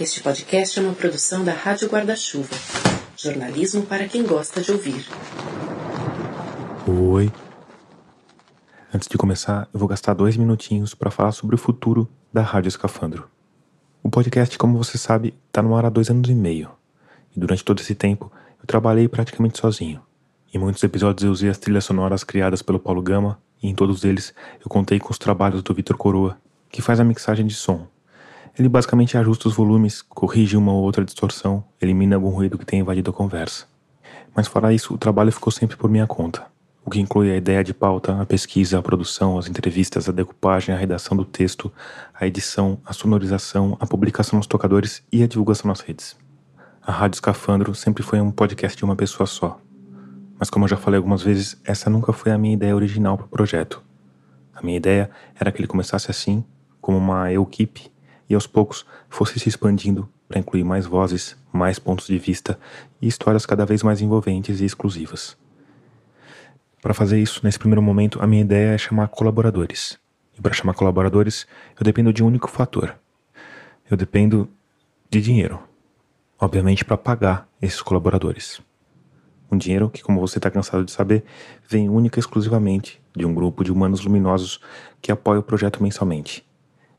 Este podcast é uma produção da Rádio Guarda-Chuva. Jornalismo para quem gosta de ouvir. Oi. Antes de começar, eu vou gastar dois minutinhos para falar sobre o futuro da Rádio Escafandro. O podcast, como você sabe, está no ar há dois anos e meio. E durante todo esse tempo, eu trabalhei praticamente sozinho. Em muitos episódios eu usei as trilhas sonoras criadas pelo Paulo Gama, e em todos eles eu contei com os trabalhos do Vitor Coroa, que faz a mixagem de som. Ele basicamente ajusta os volumes, corrige uma ou outra distorção, elimina algum ruído que tenha invadido a conversa. Mas fora isso, o trabalho ficou sempre por minha conta, o que inclui a ideia de pauta, a pesquisa, a produção, as entrevistas, a decupagem, a redação do texto, a edição, a sonorização, a publicação nos tocadores e a divulgação nas redes. A Rádio Escafandro sempre foi um podcast de uma pessoa só, mas como eu já falei algumas vezes, essa nunca foi a minha ideia original para o projeto. A minha ideia era que ele começasse assim, como uma equipe, e aos poucos fosse se expandindo para incluir mais vozes, mais pontos de vista e histórias cada vez mais envolventes e exclusivas. Para fazer isso, nesse primeiro momento, a minha ideia é chamar colaboradores. E para chamar colaboradores, eu dependo de um único fator. Eu dependo de dinheiro. Obviamente, para pagar esses colaboradores. Um dinheiro que, como você está cansado de saber, vem única e exclusivamente de um grupo de humanos luminosos que apoia o projeto mensalmente.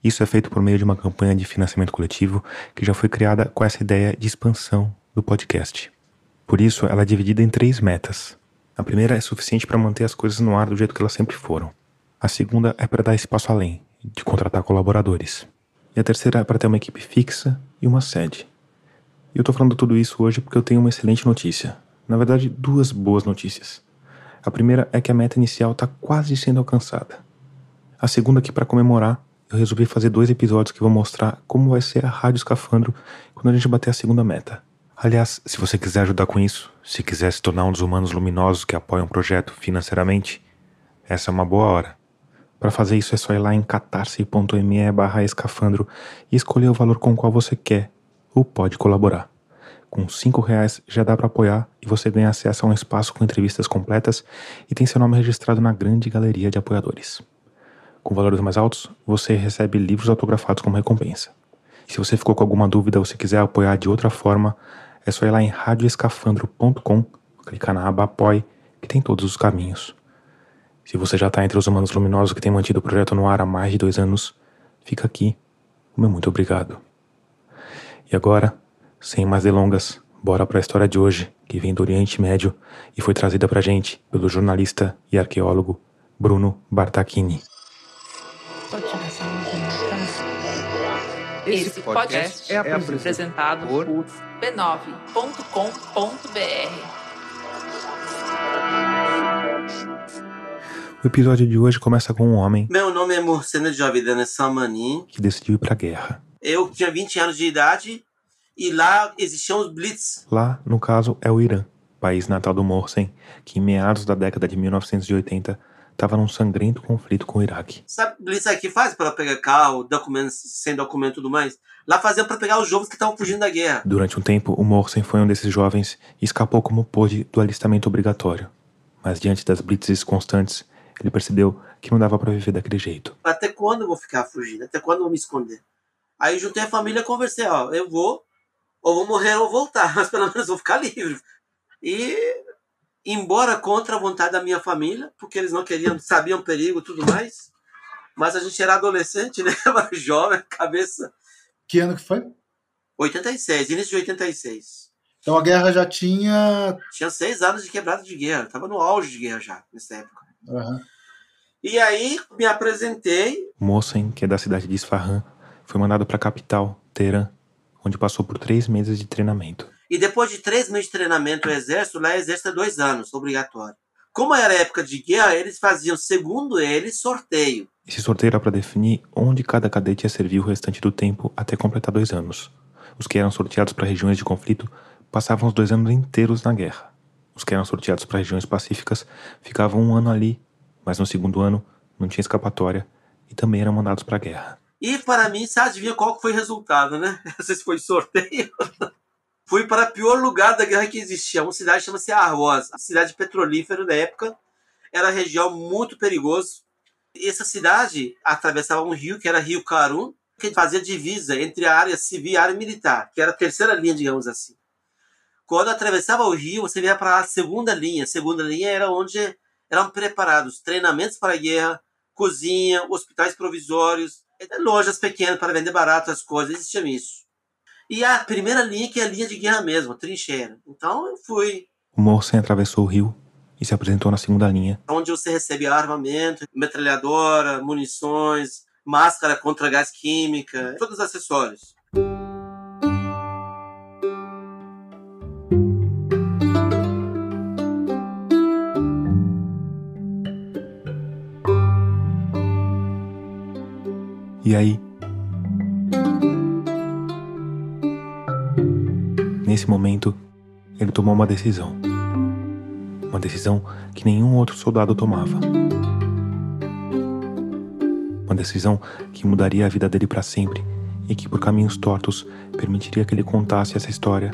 Isso é feito por meio de uma campanha de financiamento coletivo que já foi criada com essa ideia de expansão do podcast. Por isso, ela é dividida em três metas. A primeira é suficiente para manter as coisas no ar do jeito que elas sempre foram. A segunda é para dar espaço além, de contratar colaboradores. E a terceira é para ter uma equipe fixa e uma sede. E eu estou falando tudo isso hoje porque eu tenho uma excelente notícia. Na verdade, duas boas notícias. A primeira é que a meta inicial está quase sendo alcançada. A segunda é que, para comemorar, eu resolvi fazer dois episódios que vão mostrar como vai ser a Rádio Escafandro quando a gente bater a segunda meta. Aliás, se você quiser ajudar com isso, se quiser se tornar um dos humanos luminosos que apoiam o projeto financeiramente, essa é uma boa hora. Para fazer isso é só ir lá em catarse.me barra escafandro e escolher o valor com o qual você quer ou pode colaborar. Com cinco reais já dá para apoiar e você ganha acesso a um espaço com entrevistas completas e tem seu nome registrado na grande galeria de apoiadores. Com valores mais altos, você recebe livros autografados como recompensa. Se você ficou com alguma dúvida ou se quiser apoiar de outra forma, é só ir lá em radioescafandro.com, clicar na aba Apoie, que tem todos os caminhos. Se você já está entre os humanos luminosos que têm mantido o projeto no ar há mais de dois anos, fica aqui o meu muito obrigado. E agora, sem mais delongas, bora para a história de hoje, que vem do Oriente Médio e foi trazida para gente pelo jornalista e arqueólogo Bruno Bartachini. Esse podcast é apresentado por b9.com.br. O episódio de hoje começa com um homem Meu nome é Morcena Javidana Samani. que decidiu ir para a guerra. Eu tinha 20 anos de idade e lá existiam os Blitz. Lá, no caso, é o Irã, país natal do Morsen, que em meados da década de 1980 estava num sangrento conflito com o Iraque. Sabe o Blitz aqui faz para pegar carro, documentos, sem documento e tudo mais? Lá fazia para pegar os jovens que estavam fugindo da guerra. Durante um tempo, o Morsen foi um desses jovens e escapou como pôde do alistamento obrigatório. Mas diante das blitzes constantes, ele percebeu que não dava para viver daquele jeito. Até quando eu vou ficar fugindo? Até quando eu vou me esconder? Aí juntei a família e conversei, ó, eu vou, ou vou morrer ou voltar, mas pelo menos vou ficar livre. E embora contra a vontade da minha família, porque eles não queriam, sabiam o perigo e tudo mais. Mas a gente era adolescente, né? Era jovem, cabeça. Que ano que foi? 86, início de 86. Então a guerra já tinha. Tinha seis anos de quebrada de guerra. Tava no auge de guerra já, nessa época. Aham. E aí me apresentei. Mohsen, que é da cidade de Isfahan, foi mandado para a capital, Teherã, onde passou por três meses de treinamento. E depois de três meses de treinamento no exército, lá exército é dois anos, obrigatório. Como era época de guerra, eles faziam, segundo eles, sorteio. Esse sorteio era para definir onde cada cadete ia servir o restante do tempo até completar dois anos. Os que eram sorteados para regiões de conflito passavam os dois anos inteiros na guerra. Os que eram sorteados para regiões pacíficas ficavam um ano ali, mas no segundo ano não tinha escapatória e também eram mandados para a guerra. E para mim, você adivinha qual foi o resultado, né? Não sei se foi sorteio. Fui para o pior lugar da guerra que existia. Uma cidade chama-se Arroz, cidade petrolífera da época. Era uma região muito perigosa. Essa cidade atravessava um rio, que era Rio Carum, que fazia divisa entre a área civil e a área militar, que era a terceira linha, digamos assim. Quando atravessava o rio, você via para a segunda linha. A segunda linha era onde eram preparados treinamentos para a guerra, cozinha, hospitais provisórios, lojas pequenas para vender barato as coisas, existia isso. E a primeira linha que é a linha de guerra mesmo, a trincheira. Então eu fui. O Morsen atravessou o rio e se apresentou na segunda linha. Onde você recebe armamento, metralhadora, munições, máscara contra gás química, todos os acessórios. E aí? Nesse momento, ele tomou uma decisão. Uma decisão que nenhum outro soldado tomava. Uma decisão que mudaria a vida dele para sempre e que, por caminhos tortos, permitiria que ele contasse essa história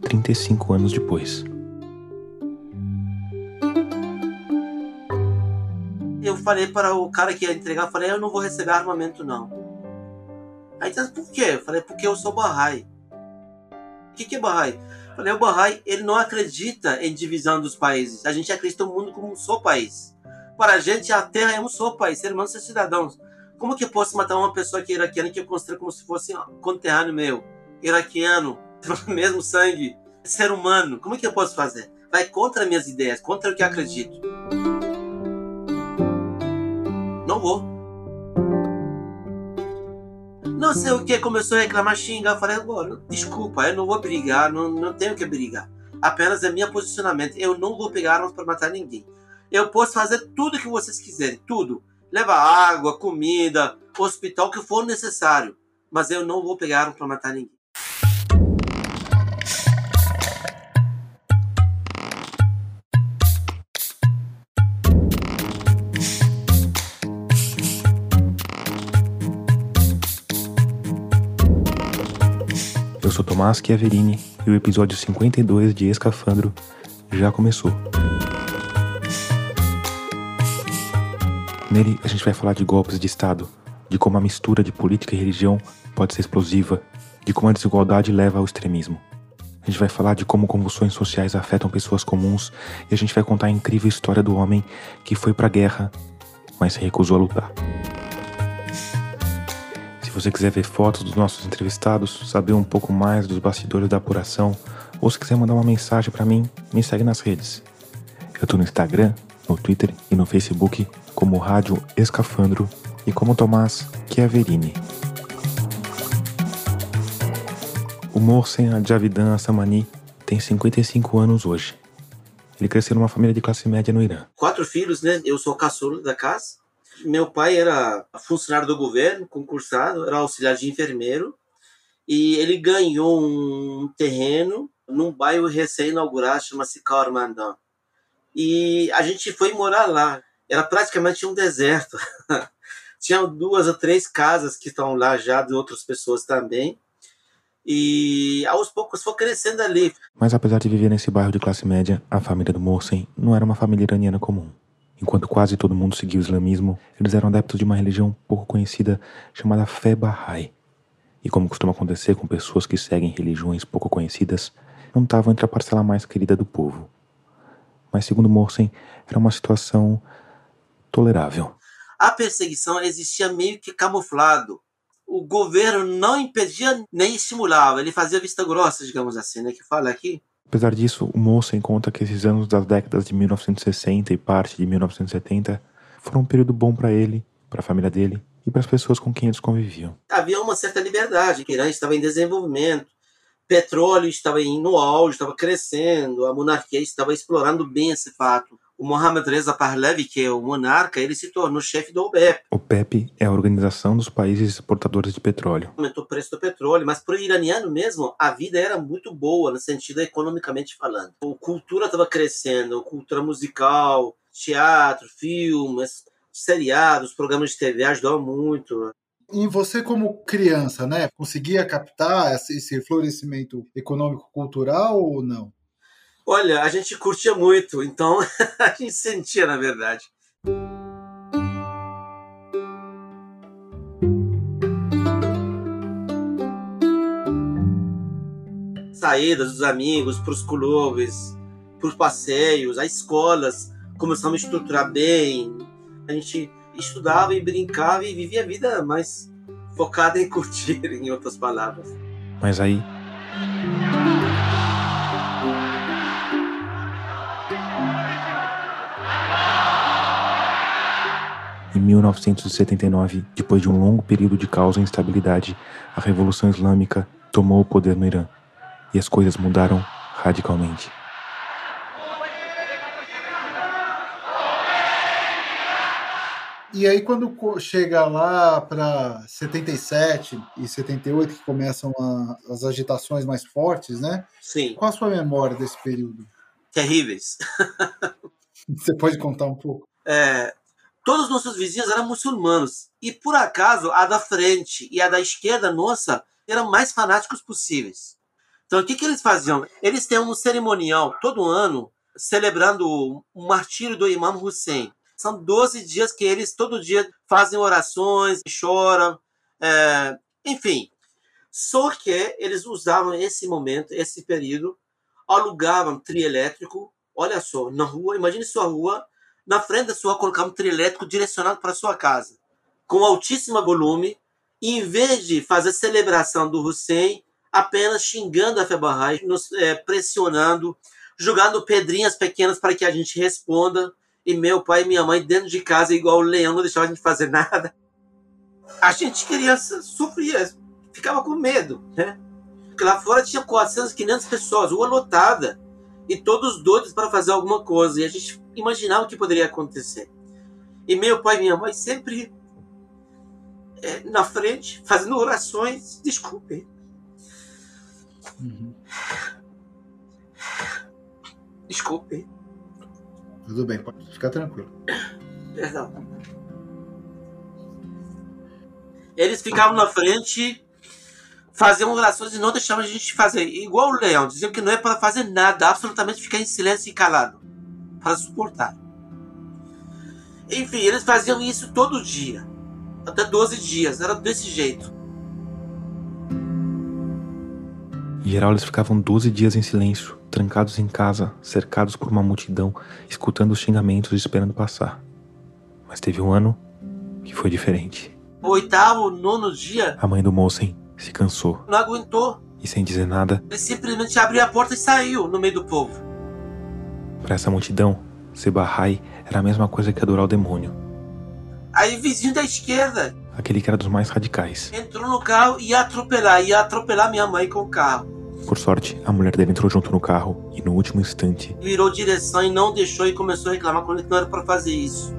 35 anos depois. Eu falei para o cara que ia entregar, falei, eu não vou receber armamento não. Aí disse, por quê? Eu falei, porque eu sou Bahá'í. Que, que é Bahá'í? Falei, o Bahá'í, ele não acredita em divisão dos países. A gente acredita no mundo como um só país. Para a gente, a Terra é um só país, humanos e cidadãos. Como que eu posso matar uma pessoa que é iraquiana que eu considero como se fosse conterrâneo meu? Iraquiano, mesmo sangue, ser humano. Como que eu posso fazer? Vai contra minhas ideias, contra o que eu acredito. Não vou. Não sei o que, começou a reclamar, xingar. Eu falei, agora, desculpa, eu não vou brigar, não, não tenho que brigar. Apenas é meu posicionamento. Eu não vou pegar armas para matar ninguém. Eu posso fazer tudo que vocês quiserem, tudo. Levar água, comida, hospital, que for necessário. Mas eu não vou pegar armas para matar ninguém. Sou Tomás Chiaverini e o episódio 52 de Escafandro já começou. Nele a gente vai falar de golpes de Estado, de como a mistura de política e religião pode ser explosiva, de como a desigualdade leva ao extremismo. A gente vai falar de como convulsões sociais afetam pessoas comuns e a gente vai contar a incrível história do homem que foi pra guerra, mas se recusou a lutar. Você quiser ver fotos dos nossos entrevistados, saber um pouco mais dos bastidores da apuração, ou se quiser mandar uma mensagem para mim, me segue nas redes. Eu tô no Instagram, no Twitter e no Facebook como Rádio Escafandro e como Tomás Chiaverini. O Morsen Javidan Assamani tem 55 anos hoje. Ele cresceu numa família de classe média no Irã. Quatro filhos, né? Eu sou caçula da casa. Meu pai era funcionário do governo, concursado, era auxiliar de enfermeiro. E ele ganhou um terreno num bairro recém-inaugurado, chama-se Kaurmandan. E a gente foi morar lá. Era praticamente um deserto. Tinha duas ou três casas que estão lá já, de outras pessoas também. E aos poucos foi crescendo ali. Mas apesar de viver nesse bairro de classe média, a família do Morsen não era uma família iraniana comum. Enquanto quase todo mundo seguia o islamismo, eles eram adeptos de uma religião pouco conhecida chamada fé Bahá'í. E como costuma acontecer com pessoas que seguem religiões pouco conhecidas, não estavam entre a parcela mais querida do povo. Mas segundo Morsen, era uma situação tolerável. A perseguição existia meio que camuflado. O governo não impedia nem estimulava, ele fazia vista grossa, digamos assim, né, que fala aqui. Apesar disso, o Mossen conta que esses anos das décadas de 1960 e parte de 1970 foram um período bom para ele, para a família dele e para as pessoas com quem eles conviviam. Havia uma certa liberdade, Irã estava em desenvolvimento, petróleo estava no auge, estava crescendo, a monarquia estava explorando bem esse fato. O Mohammad Reza Pahlavi, que é o monarca, ele se tornou chefe da OPEP. OPEP é a Organização dos Países Exportadores de Petróleo. Aumentou o preço do petróleo, mas para o iraniano mesmo, a vida era muito boa, no sentido economicamente falando. A cultura estava crescendo, a cultura musical, teatro, filmes, seriados, programas de TV ajudavam muito. Em você como criança, né, conseguia captar esse florescimento econômico-cultural ou não? Olha, a gente curtia muito, então a gente sentia, na verdade. Saídas dos amigos para os clubes, para os passeios, as escolas, começamos a estruturar bem. A gente estudava e brincava e vivia a vida mais focada em curtir, em outras palavras. Mas aí. Em 1979, depois de um longo período de caos e instabilidade, a Revolução Islâmica tomou o poder no Irã e as coisas mudaram radicalmente. E aí, quando chega lá para 77 e 78, que começam a, as agitações mais fortes, né? Sim. Qual a sua memória desse período? Terríveis. Você pode contar um pouco? É, todos os nossos vizinhos eram muçulmanos. E por acaso, a da frente e a da esquerda nossa eram mais fanáticos possíveis. Então, o que, que eles faziam? Eles têm um cerimonial todo ano celebrando o martírio do Imam Hussein. São 12 dias que eles todo dia fazem orações, choram, é, enfim. Só que eles usavam esse momento, esse período, alugavam trio elétrico, olha só, na rua, imagine sua rua, na frente da sua colocavam um trio elétrico direcionado para sua casa, com altíssimo volume, e em vez de fazer celebração do Hussein, apenas xingando a Febarrai, nos é, pressionando, jogando pedrinhas pequenas para que a gente responda, e meu pai e minha mãe dentro de casa, igual o leão, não deixavam a gente fazer nada. A gente, criança, sofria, ficava com medo, né? Porque lá fora tinha 400, 500 pessoas, rua lotada, e todos doidos para fazer alguma coisa, e a gente imaginava o que poderia acontecer. E meu pai e minha mãe sempre é, na frente, fazendo orações, desculpe. Uhum. Desculpe. Tudo bem, pode ficar tranquilo. Perdão. Eles ficavam na frente, faziam orações e não deixavam a gente fazer. Igual o leão, diziam que não é para fazer nada, absolutamente ficar em silêncio e calado. Para suportar. Enfim, eles faziam isso todo dia. Até 12 dias, era desse jeito. Em geral, eles ficavam 12 dias em silêncio, trancados em casa, cercados por uma multidão, escutando os xingamentos e esperando passar. Mas teve um ano que foi diferente. O oitavo, nono dia. A mãe do Mossen se cansou. Não aguentou. E sem dizer nada. Ele simplesmente abriu a porta e saiu no meio do povo. Para essa multidão, Sebahai era a mesma coisa que adorar o demônio. Aí, vizinho da esquerda. Aquele que era dos mais radicais. Entrou no carro e ia atropelar, ia atropelar minha mãe com o carro. Por sorte, a mulher dele entrou junto no carro e no último instante. Virou direção e não deixou e começou a reclamar quando ele não era para fazer isso.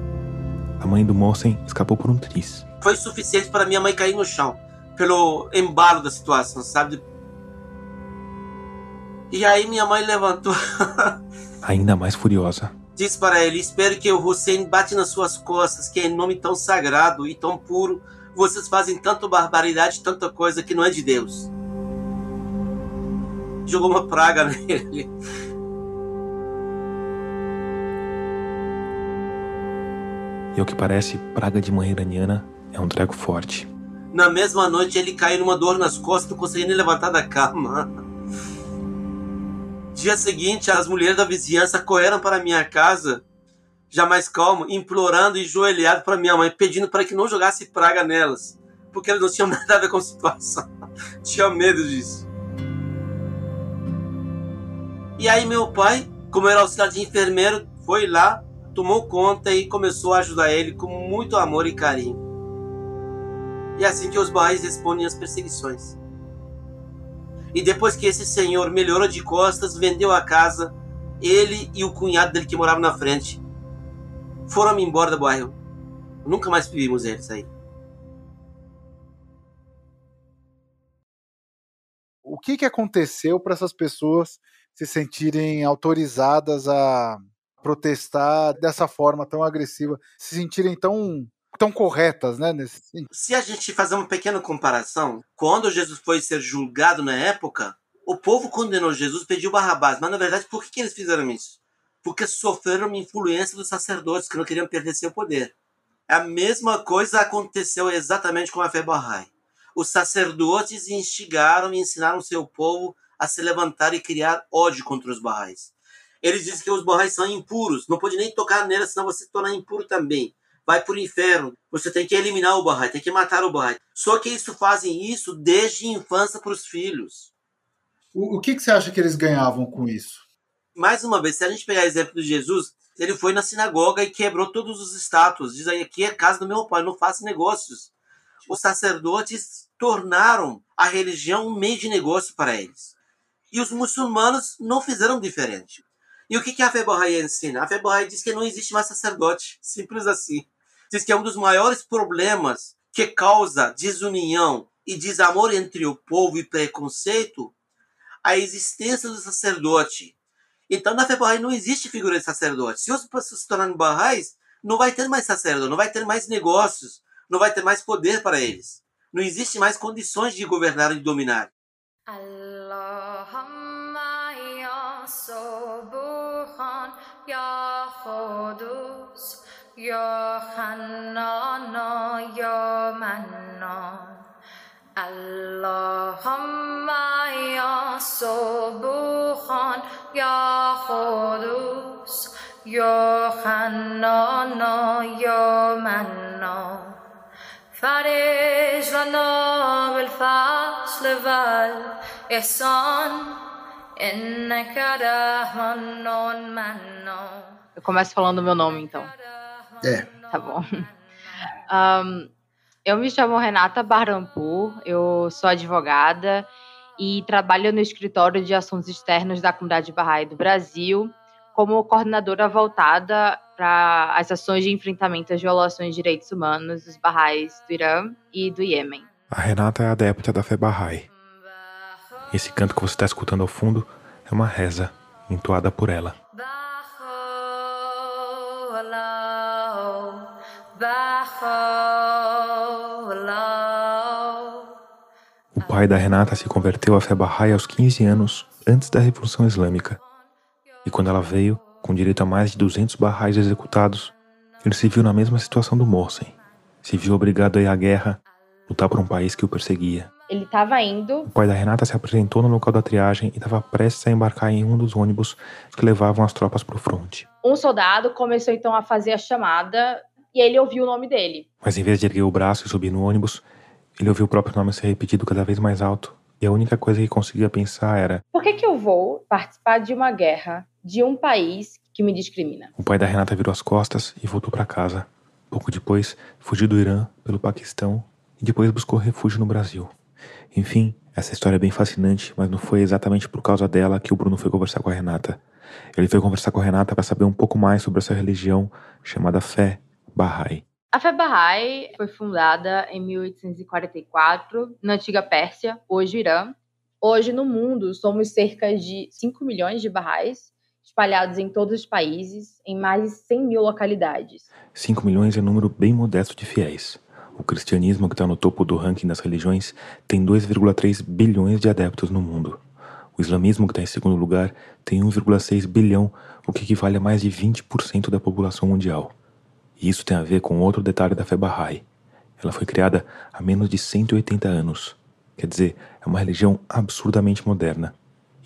A mãe do Mossen escapou por um triz. Foi suficiente para minha mãe cair no chão, pelo embalo da situação, sabe? E aí minha mãe levantou. Ainda mais furiosa. Disse para ele: Espero que o Hussein bate nas suas costas, que em nome tão sagrado e tão puro, vocês fazem tanta barbaridade, tanta coisa que não é de Deus jogou uma praga nele. E ao que parece, praga de mãe iraniana é um treco forte. Na mesma noite ele caiu numa dor nas costas, não conseguia nem levantar da cama. Dia seguinte, as mulheres da vizinhança correram para minha casa, já mais calmo, implorando e joelhado para minha mãe, pedindo para que não jogasse praga nelas, porque elas não tinham nada a ver com a situação. Tinha medo disso. E aí meu pai, como era auxiliar de enfermeiro, foi lá, tomou conta e começou a ajudar ele com muito amor e carinho. E é assim que os bairros respondem às perseguições. E depois que esse senhor melhorou de costas, vendeu a casa, ele e o cunhado dele que morava na frente foram embora do bairro. Nunca mais vimos eles aí. O que, que aconteceu para essas pessoas se sentirem autorizadas a protestar dessa forma tão agressiva, se sentirem tão tão corretas, né? Nesse... Se a gente fazer uma pequena comparação, quando Jesus foi ser julgado na época, o povo condenou Jesus, pediu Barrabás, mas na verdade por que, que eles fizeram isso? Porque sofreram uma influência dos sacerdotes que não queriam perder seu poder. A mesma coisa aconteceu exatamente com a fé Bahá'í. Os sacerdotes instigaram e ensinaram seu povo a se levantar e criar ódio contra os Bahá'ís. Eles dizem que os Bahá'ís são impuros, não pode nem tocar neles, senão você se torna impuro também. Vai para o inferno. Você tem que eliminar o Bahá'í, tem que matar o Bahá'í. Só que eles fazem isso desde a infância para os filhos. O, o que, que você acha que eles ganhavam com isso? Mais uma vez, se a gente pegar o exemplo de Jesus, ele foi na sinagoga e quebrou todos os estátuas. Diz aí, aqui é casa do meu pai, não faço negócios. Os sacerdotes tornaram a religião um meio de negócio para eles. E os muçulmanos não fizeram diferente. E o que, que a fé Bahá'í ensina? A fé Bahá'í diz que não existe mais sacerdote. Simples assim. Diz que é um dos maiores problemas que causa desunião e desamor entre o povo e preconceito a existência do sacerdote. Então, na Bahá'í não existe figura de sacerdote. Se as pessoas se tornarem Bahá'ís, não vai ter mais sacerdote, não vai ter mais negócios, não vai ter mais poder para eles. Não existe mais condições de governar e dominar. Allahumma ya Subhan ya Qudus ya Hannan ya Mannan Allahumma ya Subhan ya Qudus ya Hannan ya Mannan فرج لنا بالفصل والإحسان إنك رحمن منان Eu começo falando meu nome, então. É. Tá bom. Um, eu me chamo Renata Barrampur, eu sou advogada e trabalho no escritório de assuntos externos da comunidade Bahá'í do Brasil como coordenadora voltada para as ações de enfrentamento às violações de direitos humanos dos Bahá'ís do Irã e do Iêmen. A Renata é adepta da fé Bahá'í. Esse canto que você está escutando ao fundo é uma reza entoada por ela. O pai da Renata se converteu à fé Bahá'í aos 15 anos, antes da Revolução Islâmica. E quando ela veio, com direito a mais de 200 Bahá'ís executados, ele se viu na mesma situação do Mohsen. Se viu obrigado a ir à guerra, lutar por um país que o perseguia. Ele estava indo. O pai da Renata se apresentou no local da triagem e estava prestes a embarcar em um dos ônibus que levavam as tropas para o fronte. Um soldado começou então a fazer a chamada e ele ouviu o nome dele. Mas em vez de erguer o braço e subir no ônibus, ele ouviu o próprio nome ser repetido cada vez mais alto. E a única coisa que conseguia pensar era: Por que, que eu vou participar de uma guerra de um país que me discrimina? O pai da Renata virou as costas e voltou para casa. Pouco depois, fugiu do Irã pelo Paquistão e depois buscou refúgio no Brasil. Enfim, essa história é bem fascinante, mas não foi exatamente por causa dela que o Bruno foi conversar com a Renata. Ele foi conversar com a Renata para saber um pouco mais sobre essa religião chamada fé Bahá'í. A fé Bahá'í foi fundada em 1844 na antiga Pérsia, hoje Irã. Hoje no mundo somos cerca de 5 milhões de Bahá'ís, espalhados em todos os países, em mais de 100 mil localidades. 5 milhões é um número bem modesto de fiéis. O cristianismo, que está no topo do ranking das religiões, tem 2,3 bilhões de adeptos no mundo. O islamismo, que está em segundo lugar, tem 1,6 bilhão, o que equivale a mais de 20% da população mundial. E isso tem a ver com outro detalhe da fé Bahá'í. Ela foi criada há menos de 180 anos. Quer dizer, é uma religião absurdamente moderna.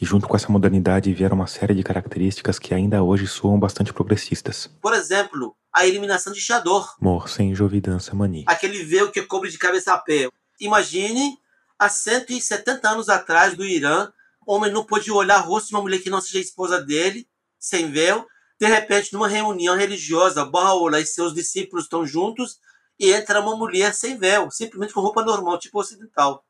E junto com essa modernidade vieram uma série de características que ainda hoje soam bastante progressistas. Por exemplo, a eliminação de Shador. Mor sem jovidança mani. Aquele véu que cobre de cabeça a pé. Imagine, há 170 anos atrás, do Irã, homem não pôde olhar o rosto de uma mulher que não seja esposa dele, sem véu. De repente, numa reunião religiosa, Bahá'u'lláh e seus discípulos estão juntos e entra uma mulher sem véu, simplesmente com roupa normal, tipo ocidental.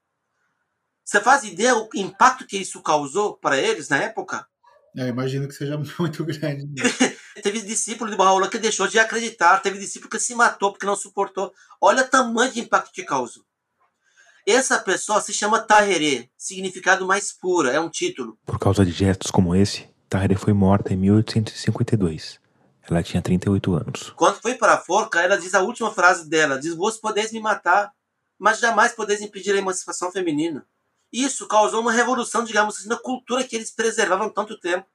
Você faz ideia o impacto que isso causou para eles na época? Eu imagino que seja muito grande. teve discípulo de Bahá'u'lláh que deixou de acreditar, teve discípulo que se matou porque não suportou. Olha o tamanho de impacto que causou. Essa pessoa se chama Tahiré, significado mais pura, é um título. Por causa de gestos como esse, Tahiré foi morta em 1852. Ela tinha 38 anos. Quando foi para a forca, ela diz a última frase dela: diz, Vós podeis me matar, mas jamais podeis impedir a emancipação feminina. Isso causou uma revolução, digamos assim, na cultura que eles preservavam tanto tempo.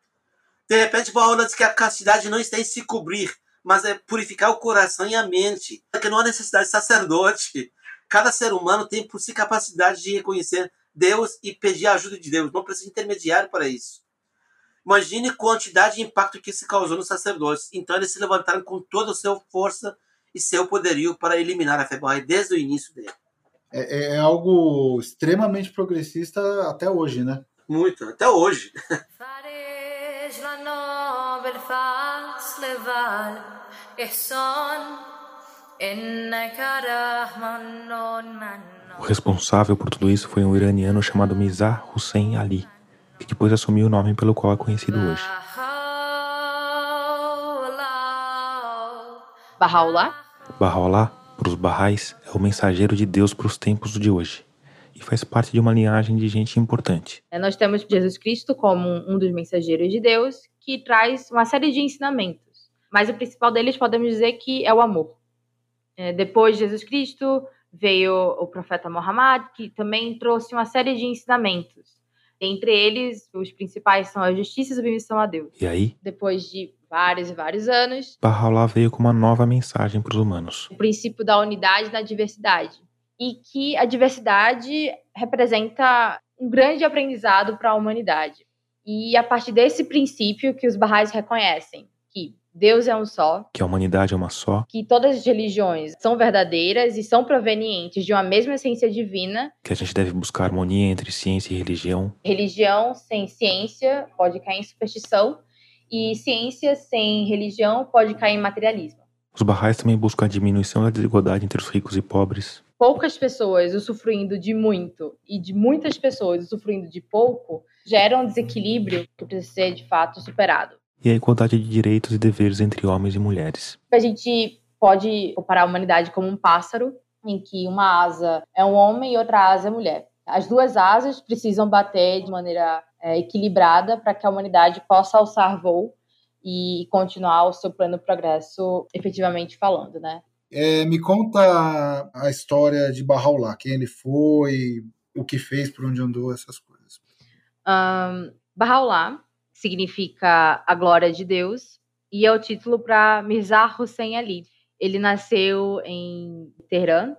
De repente, Bahá'u'lláh diz que a castidade não está em se cobrir, mas é purificar o coração e a mente. Que não há necessidade de sacerdote. Cada ser humano tem por si capacidade de reconhecer Deus e pedir a ajuda de Deus. Não precisa intermediário para isso. Imagine quantidade de impacto que se causou nos sacerdotes. Então eles se levantaram com toda a sua força e seu poderio para eliminar a Febrae desde o início dele. É, é, é algo extremamente progressista até hoje, né? Muito, até hoje. O responsável por tudo isso foi um iraniano chamado Mizar Hussein Ali, que depois assumiu o nome pelo qual é conhecido hoje. Bahá'u'lláh Bahá'u'lláh, para os Bahá'ís, é o mensageiro de Deus para os tempos de hoje e faz parte de uma linhagem de gente importante. É, Nós temos Jesus Cristo como um dos mensageiros de Deus, que traz uma série de ensinamentos. Mas o principal deles podemos dizer que é o amor. É, Depois de Jesus Cristo veio o profeta Muhammad, que também trouxe uma série de ensinamentos. Entre eles, os principais são a justiça e a submissão a Deus. E aí, Depois de vários e vários anos, Bahá'u'lláh veio com uma nova mensagem para os humanos. o princípio da unidade na diversidade. E que a diversidade representa um grande aprendizado para a humanidade. E a partir desse princípio que os Bahá'ís reconhecem que Deus é um só, Que a humanidade é uma só, que todas as religiões são verdadeiras e são provenientes de uma mesma essência divina. que a gente deve buscar harmonia entre ciência e religião, Religião sem ciência pode cair em superstição, e ciência sem religião pode cair em materialismo. Os Bahá'ís também buscam a diminuição da desigualdade entre os ricos e pobres, poucas pessoas usufruindo de muito e de muitas pessoas usufruindo de pouco gera um desequilíbrio que precisa ser de fato superado. E a igualdade de direitos e deveres entre homens e mulheres. A gente pode comparar a humanidade como um pássaro, em que uma asa é um homem e outra asa é mulher. As duas asas precisam bater de maneira é, equilibrada para que a humanidade possa alçar voo e continuar o seu plano de progresso efetivamente falando, né? É, me conta a história de Bahá'u'lláh, quem ele foi, o que fez, por onde andou, essas coisas. Um, Bahá'u'lláh significa a glória de Deus e é o título para Mirza Hussein Ali. Ele nasceu em Teherã,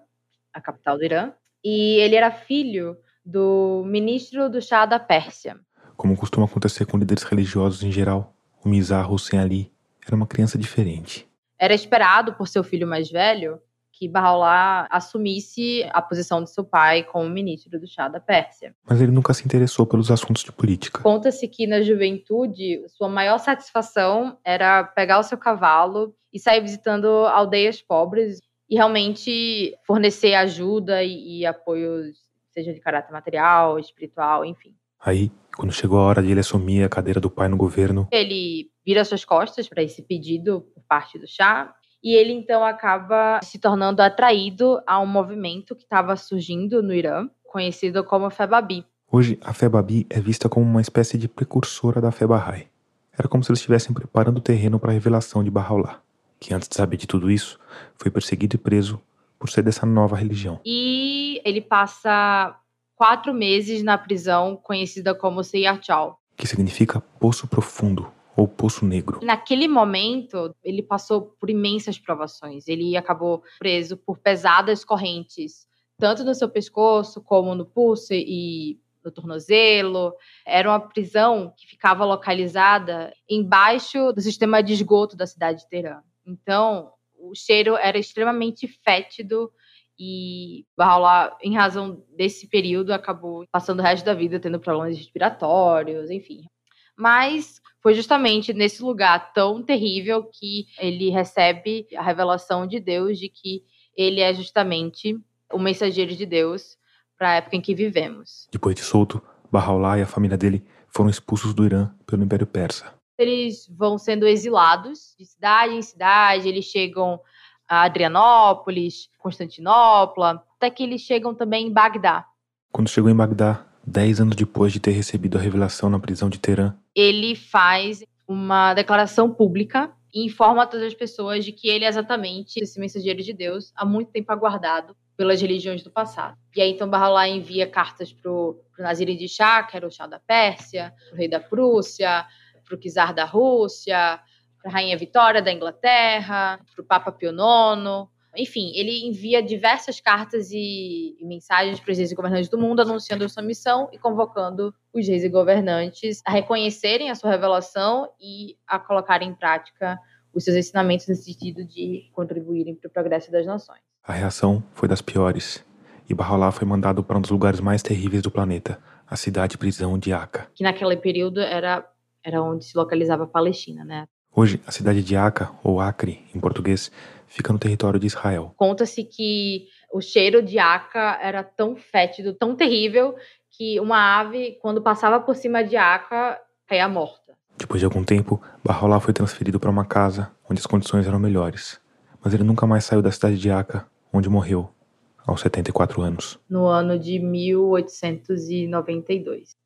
a capital do Irã, e ele era filho do ministro do chá da Pérsia. Como costuma acontecer com líderes religiosos em geral, o Mizar Hussein Ali era uma criança diferente. Era esperado por seu filho mais velho que Bahá'u'lláh assumisse a posição de seu pai como ministro do chá da Pérsia. Mas ele nunca se interessou pelos assuntos de política. Conta-se que na juventude, sua maior satisfação era pegar o seu cavalo e sair visitando aldeias pobres e realmente fornecer ajuda e, e apoio, seja de caráter material, espiritual, enfim. Aí, quando chegou a hora de ele assumir a cadeira do pai no governo, Ele vira suas costas para esse pedido por parte do chá e ele então acaba se tornando atraído a um movimento que estava surgindo no Irã, conhecido como Febabi. hoje a fé Babi é vista como uma espécie de precursora da fé Bahá'í. Era como se eles estivessem preparando o terreno para a revelação de Bahá'u'lláh, que antes de saber de tudo isso, foi perseguido e preso por ser dessa nova religião. E ele passa quatro meses na prisão conhecida como Seyarchal. que significa poço profundo ou poço negro. Naquele momento, ele passou por imensas provações. Ele acabou preso por pesadas correntes, tanto no seu pescoço como no pulso e no tornozelo. Era uma prisão que ficava localizada embaixo do sistema de esgoto da cidade de Teherã. Então, o cheiro era extremamente fétido e Bahá'u'lláh, em razão desse período, acabou passando o resto da vida tendo problemas respiratórios, enfim. Mas foi justamente nesse lugar tão terrível que ele recebe a revelação de Deus de que ele é justamente o mensageiro de Deus para a época em que vivemos. Depois de solto, Bahá'u'lláh e a família dele foram expulsos do Irã pelo Império Persa. Eles vão sendo exilados de cidade em cidade, eles chegam a Adrianópolis, Constantinopla, até que eles chegam também em Bagdá. Quando chegou em Bagdá, dez anos depois de ter recebido a revelação na prisão de Teherã, ele faz uma declaração pública e informa todas as pessoas de que ele é exatamente esse mensageiro de Deus, há muito tempo aguardado pelas religiões do passado. E aí, então, Bahá'u'lláh envia cartas para o Nazir de Shah, que era o Shah da Pérsia, o rei da Prússia, para o czar da Rússia, para a rainha Vitória da Inglaterra, para o Papa Pio IX, Enfim, ele envia diversas cartas e, e mensagens para os reis e governantes do mundo anunciando sua missão e convocando os reis e governantes a reconhecerem a sua revelação e a colocarem em prática os seus ensinamentos no sentido de contribuírem para o progresso das nações. A reação foi das piores, e Bahá'u'lláh foi mandado para um dos lugares mais terríveis do planeta, a cidade-prisão de Acre. Que naquele período era, era onde se localizava a Palestina, né? Hoje, a cidade de Acre, ou Acre em português, fica no território de Israel. Conta-se que o cheiro de Acre era tão fétido, tão terrível, que uma ave, quando passava por cima de Acre, caía morta. Depois de algum tempo, Bahá'u'lláh foi transferido para uma casa onde as condições eram melhores. Mas ele nunca mais saiu da cidade de Acre, onde morreu, aos 74 anos. No ano de 1892.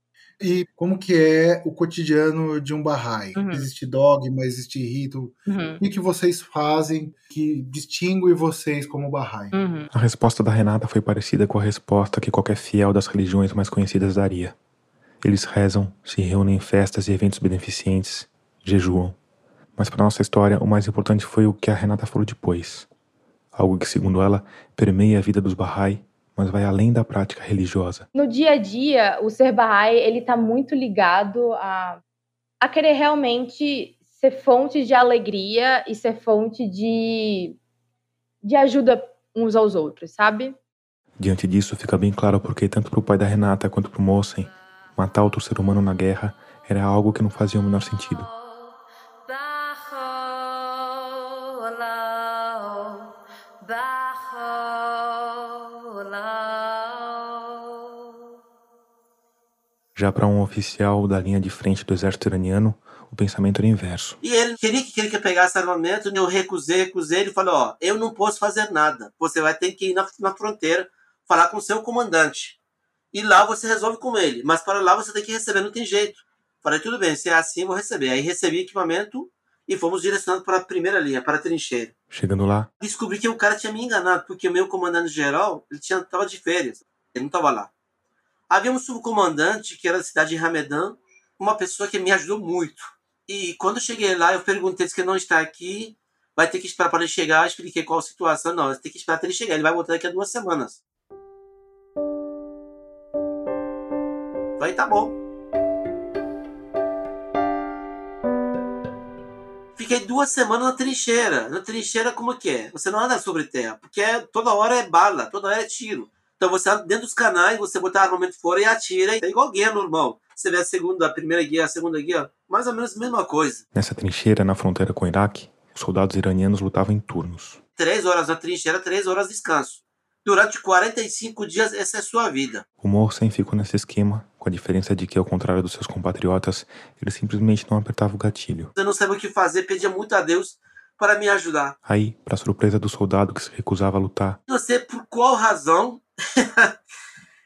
E como que é o cotidiano de um Bahá'í? Uhum. Existe dogma, existe rito? Uhum. O que vocês fazem que distingue vocês como Bahá'í? Uhum. A resposta da Renata foi parecida com a resposta que qualquer fiel das religiões mais conhecidas daria. Eles rezam, se reúnem em festas e eventos beneficentes, jejuam. Mas para nossa história, o mais importante foi o que a Renata falou depois. Algo que, segundo ela, permeia a vida dos Bahá'í, mas vai além da prática religiosa. No dia a dia, o ser Bahá'í, ele tá muito ligado a, a querer realmente ser fonte de alegria e ser fonte de, de ajuda uns aos outros, sabe? Diante disso, fica bem claro porque tanto para o pai da Renata quanto para o Mossen, matar outro ser humano na guerra era algo que não fazia o menor sentido. Já para um oficial da linha de frente do exército iraniano, o pensamento era inverso. E ele queria que, queria que pegasse armamento, eu recusei, recusei. Ele falou: Ó, eu não posso fazer nada. Você vai ter que ir na, na fronteira falar com o seu comandante. E lá você resolve com ele. Mas para lá você tem que receber, não tem jeito. Falei: tudo bem, se é assim, vou receber. Aí recebi equipamento e fomos direcionados para a primeira linha, para a trincheira. Chegando lá, Descobri que o cara tinha me enganado, porque o meu comandante geral ele tinha, tava de férias. Ele não estava lá. Havia um subcomandante que era da cidade de Ramedan, uma pessoa que me ajudou muito. E quando eu cheguei lá, eu perguntei se ele não está aqui, vai ter que esperar para ele chegar. Eu expliquei qual a situação. Não, tem que esperar até ele chegar. Ele vai voltar daqui a duas semanas. Falei, tá bom. Fiquei duas semanas na trincheira. Na trincheira, como que é? Você não anda sobre terra, porque é- toda hora é bala, toda hora é tiro. Então você dentro dos canais, você bota armamento fora e atira. É igual guerra normal. Você vê a segunda, a primeira guerra, a segunda guerra, mais ou menos a mesma coisa. nessa trincheira na fronteira com o Iraque, os soldados iranianos lutavam em turnos. Três horas na trincheira, três horas de descanso. Durante 45 dias, essa é a sua vida. O Mohsen ficou nesse esquema, com a diferença de que, ao contrário dos seus compatriotas, ele simplesmente não apertava o gatilho. Eu não sabia o que fazer, pedia muito a Deus para me ajudar. Aí, para surpresa do soldado que se recusava a lutar, Não sei por qual razão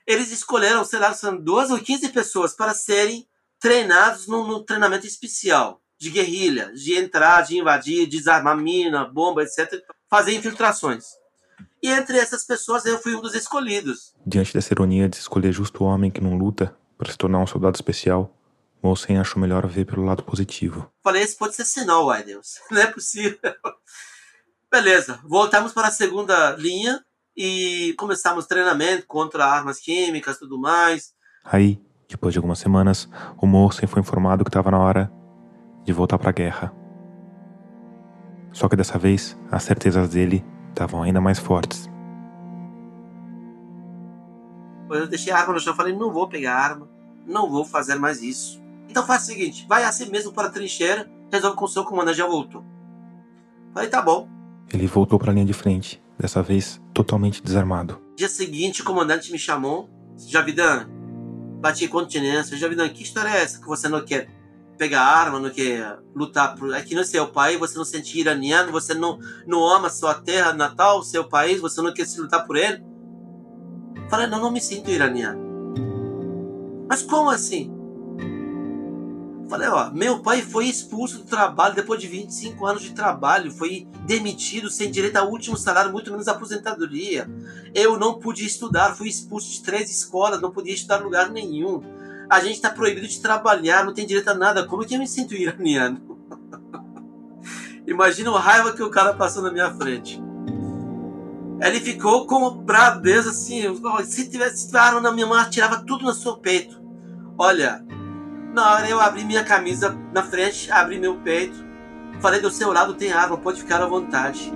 eles escolheram, sei lá, são duas ou 15 pessoas para serem treinados num, num treinamento especial de guerrilha, de entrar, de invadir, desarmar mina, bomba, etc. Fazer infiltrações. E entre essas pessoas eu fui um dos escolhidos. diante dessa ironia de escolher justo o homem que não luta para se tornar um soldado especial, Mohsen achou melhor ver pelo lado positivo. Falei, esse pode ser sinal, Deus. Não é possível. Beleza, voltamos para a segunda linha e começamos treinamento contra armas químicas e tudo mais. Aí, depois de algumas semanas, o Mohsen foi informado que estava na hora de voltar para a guerra. Só que dessa vez, as certezas dele estavam ainda mais fortes. Eu deixei a arma no chão, falei, não vou pegar a arma, não vou fazer mais isso. Então faz o seguinte, vai assim mesmo para a trincheira, resolve com o seu comandante, já voltou. Falei, tá bom. Ele voltou para a linha de frente, dessa vez totalmente desarmado. Dia seguinte, o comandante me chamou, Javidan, bati continência, Javidan, que história é essa que você não quer pegar arma, não quer lutar por... Aqui no seu país, você não se sente iraniano, você não, não ama sua terra natal, seu país, você não quer se lutar por ele? Falei, não, não me sinto iraniano. Mas como assim? Falei, ó, meu pai foi expulso do trabalho depois de 25 anos de trabalho, foi demitido sem direito ao último salário, muito menos aposentadoria. Eu não podia estudar, fui expulso de três escolas, não podia estudar em lugar nenhum. A gente está proibido de trabalhar, não tem direito a nada. Como que eu me sinto iraniano? Imagina o raiva que o cara passou na minha frente. Ele ficou com bradeza assim, se tivesse arma na minha mão, atirava tudo no seu peito. Olha, na hora eu abri minha camisa na frente, abri meu peito, falei do seu lado tem arma, pode ficar à vontade.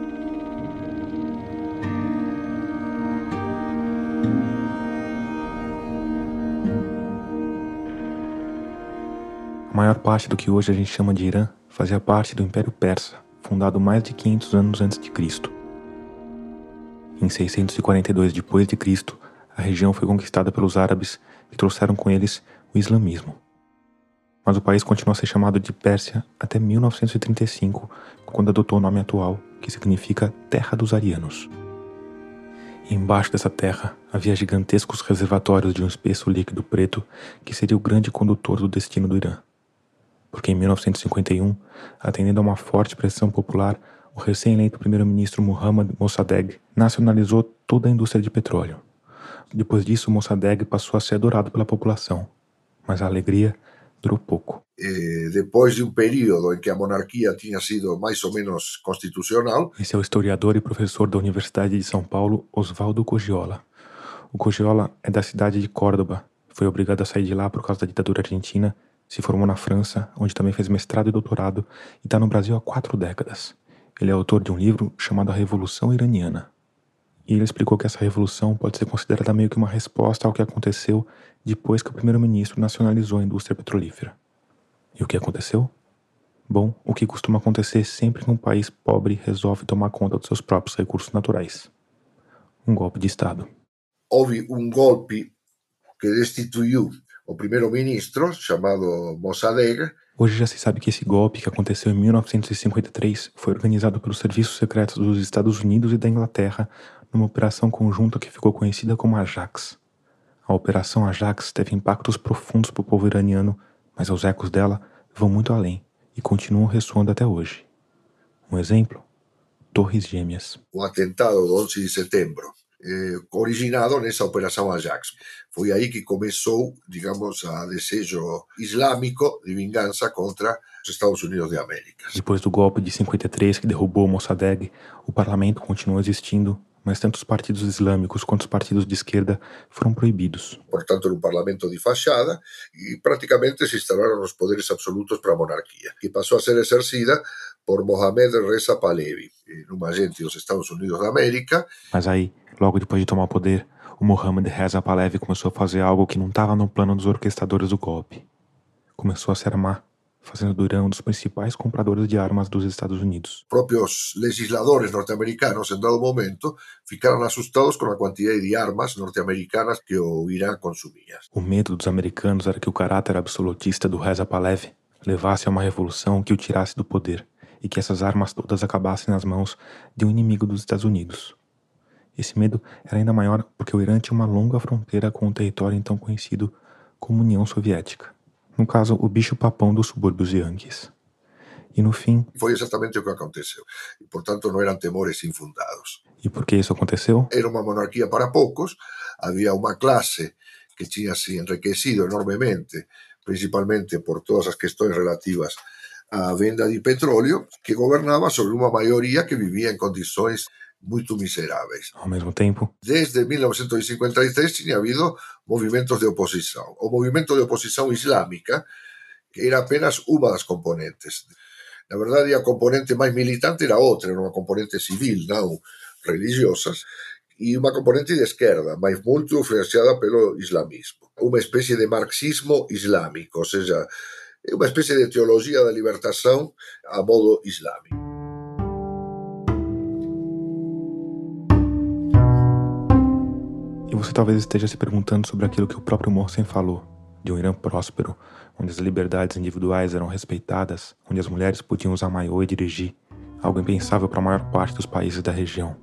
A maior parte do que hoje a gente chama de Irã fazia parte do Império Persa, fundado mais de 500 anos antes de Cristo. Em 642 depois de Cristo, a região foi conquistada pelos árabes que trouxeram com eles o islamismo. Mas o país continuou a ser chamado de Pérsia até 1935, quando adotou o nome atual, que significa Terra dos Arianos. E embaixo dessa terra havia gigantescos reservatórios de um espesso líquido preto que seria o grande condutor do destino do Irã porque em 1951, atendendo a uma forte pressão popular, o recém-eleito primeiro-ministro Muhammad Mossadegh nacionalizou toda a indústria de petróleo. Depois disso, Mossadegh passou a ser adorado pela população, mas a alegria durou pouco. depois de um período em que a monarquia tinha sido mais ou menos constitucional. Esse é o historiador e professor da Universidade de São Paulo, Oswaldo Cogiola. O Cogiola é da cidade de Córdoba. Foi obrigado a sair de lá por causa da ditadura argentina se formou na França, onde também fez mestrado e doutorado, e está no Brasil há quatro décadas. Ele é autor de um livro chamado A Revolução Iraniana. E ele explicou que essa revolução pode ser considerada meio que uma resposta ao que aconteceu depois que o primeiro-ministro nacionalizou a indústria petrolífera. E o que aconteceu? Bom, o que costuma acontecer sempre que um país pobre resolve tomar conta dos seus próprios recursos naturais: um golpe de Estado. Houve um golpe que destituiu o primeiro-ministro, chamado Mossadegh. Hoje já se sabe que esse golpe, que aconteceu em 1953, foi organizado pelos serviços secretos dos Estados Unidos e da Inglaterra numa operação conjunta que ficou conhecida como Ajax. A Operação Ajax teve impactos profundos para o povo iraniano, mas os ecos dela vão muito além e continuam ressoando até hoje. Um exemplo? Torres Gêmeas. O atentado do 11 de setembro eh, originado nessa Operação Ajax. Foi aí que começou, digamos, a desejo islâmico de vingança contra os Estados Unidos de América. Depois do golpe de 53 que derrubou Mossadegh, o parlamento continuou existindo, mas tanto os partidos islâmicos quanto os partidos de esquerda foram proibidos. Portanto, era um parlamento de fachada e praticamente se instalaram os poderes absolutos para a monarquia, que passou a ser exercida por Mohamed Reza Pahlavi, um agente dos Estados Unidos da América. Mas aí, logo depois de tomar o poder, o Mohamed Reza Pahlavi começou a fazer algo que não estava no plano dos orquestradores do golpe. Começou a se armar, fazendo Durão um dos principais compradores de armas dos Estados Unidos. Próprios legisladores norte-americanos, em dado momento, ficaram assustados com a quantidade de armas norte-americanas que o Irã consumia. O medo dos americanos era que o caráter absolutista do Reza Pahlavi levasse a uma revolução que o tirasse do poder e que essas armas todas acabassem nas mãos de um inimigo dos Estados Unidos. Esse medo era ainda maior porque o Irã tinha uma longa fronteira com o território então conhecido como União Soviética. No caso, o bicho-papão dos subúrbios Yankees. E no fim. Foi exatamente o que aconteceu. E, portanto, não eram temores infundados. E por que isso aconteceu? Era uma monarquia para poucos, havia uma classe que tinha se enriquecido enormemente, principalmente por todas as questões relativas à venda de petróleo, que governava sobre uma maioria que vivia em condições muito miseráveis. Ao mesmo tempo, desde 1953 tinha havido movimentos de oposição. O movimento de oposição islâmica que era apenas uma das componentes. Na verdade, a componente mais militante era outra, era uma componente civil, não religiosa, e uma componente de esquerda, mas muito influenciada pelo islamismo. Uma espécie de marxismo islâmico, ou seja, uma espécie de teologia da libertação a modo islâmico. Você talvez esteja se perguntando sobre aquilo que o próprio Mohsen falou, de um Irã próspero, onde as liberdades individuais eram respeitadas, onde as mulheres podiam usar maiô e dirigir, algo impensável para a maior parte dos países da região.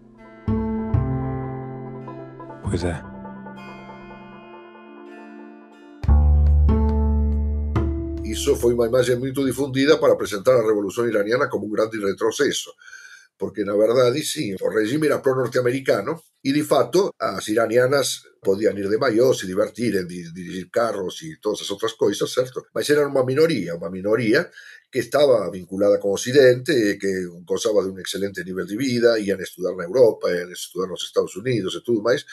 Pois é. Isso foi uma imagem muito difundida para apresentar a Revolução Iraniana como um grande retrocesso porque na verdade sim, o regime era pro-norte-americano Y de facto, as iranianas podían ir de maior, se divertir, en dirigir carros y todas esas otras cosas, ¿cierto? Mas eran una minoría, una minoría que estaba vinculada con Occidente, que gozaba de un excelente nivel de vida, ian estudar na Europa, ian estudar nos Estados Unidos e tudo máis,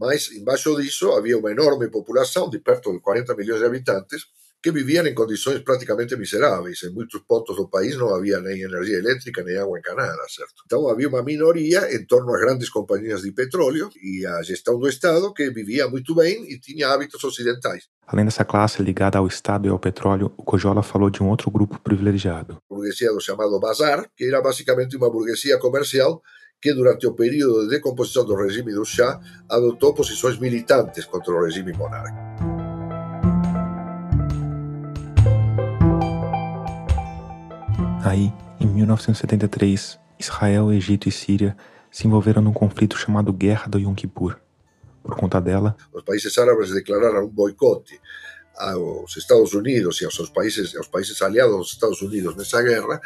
mas embaixo disso había uma enorme população de perto de 40 milhões de habitantes que vivían en condições prácticamente miseráveis. En muitos pontos do país non había nem energia eléctrica nem agua encanada, certo? Então había unha minoría en torno ás grandes compañías de petróleo e a gestão do Estado que vivía muito bem e tinha hábitos ocidentais. Além dessa classe ligada ao Estado e ao petróleo, o Cojola falou de um outro grupo privilegiado. A burguesia do chamado Bazar, que era basicamente uma burguesia comercial que durante o período de decomposição do regime do Shah adotou posições militantes contra o regime monárquico. Aí, em 1973, Israel, Egito e Síria se envolveram num conflito chamado Guerra do Yom Kippur. Por conta dela, os países árabes declararam um boicote aos Estados Unidos e aos países, aos países aliados aos Estados Unidos nessa guerra,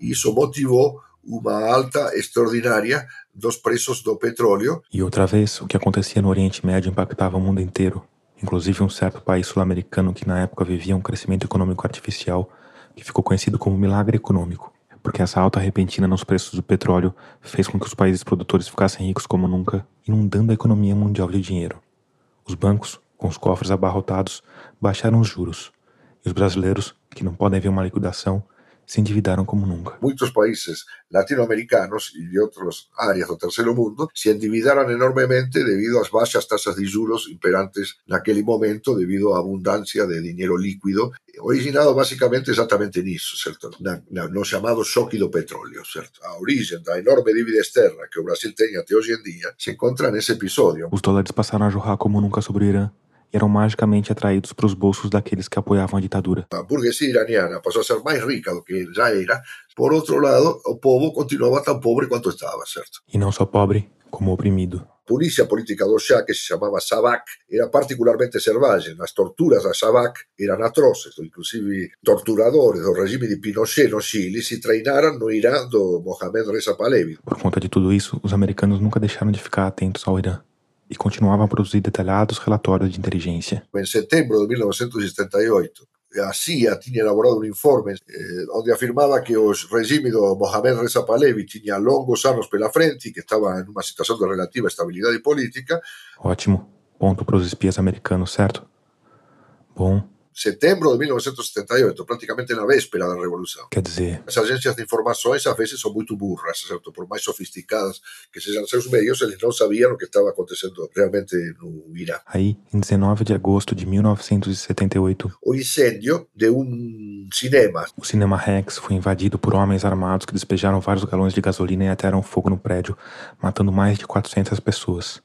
e isso motivou uma alta extraordinária dos preços do petróleo. E outra vez, o que acontecia no Oriente Médio impactava o mundo inteiro, inclusive um certo país sul-americano que na época vivia um crescimento econômico artificial que ficou conhecido como milagre econômico, porque essa alta repentina nos preços do petróleo fez com que os países produtores ficassem ricos como nunca, inundando a economia mundial de dinheiro. Os bancos, com os cofres abarrotados, baixaram os juros, e os brasileiros, que não podem ver uma liquidação, se endividaram como nunca. Muitos países latino-americanos e de outras áreas do terceiro mundo se endividaram enormemente devido às baixas taxas de juros imperantes naquele momento, devido à abundância de dinheiro líquido, originado basicamente exatamente nisso, certo? Na, na, no chamado petróleo, certo? A origem da enorme dívida externa que o Brasil tem até hoje em dia se encontra nesse episódio. Os dólares passaram a jorrar como nunca sobre eram magicamente atraídos para os bolsos daqueles que apoiavam a ditadura. A burguesia iraniana passou a ser mais rica do que já era. Por outro lado, o povo continuava tão pobre quanto estava, certo? E não só pobre, como oprimido. A polícia política do Shah, que se chamava Sabak, era particularmente selvagem. As torturas da Sabak eram atroces. Inclusive, torturadores do regime de Pinochet no Chile se treinaram no Irã do Mohamed Reza Pahlavi. Por conta de tudo isso, os americanos nunca deixaram de ficar atentos ao Irã e continuavam a produzir detalhados relatórios de inteligência. Em setembro de 1978, a CIA tinha elaborado um informe eh, onde afirmava que o regime do Mohamed Reza Pahlavi tinha longos anos pela frente e que estava em uma situação de relativa estabilidade política. Ótimo. Ponto para os espias americanos, certo? Bom, setembro de 1978, praticamente na véspera da Revolução. Quer dizer, as agências de informações às vezes são muito burras, certo? Por mais sofisticadas que sejam seus meios, eles não sabiam o que estava acontecendo realmente no Irã. Aí, em 19 de agosto de 1978, o incêndio de um cinema. O Cinema Rex foi invadido por homens armados que despejaram vários galões de gasolina e atearam fogo no prédio, matando mais de 400 pessoas.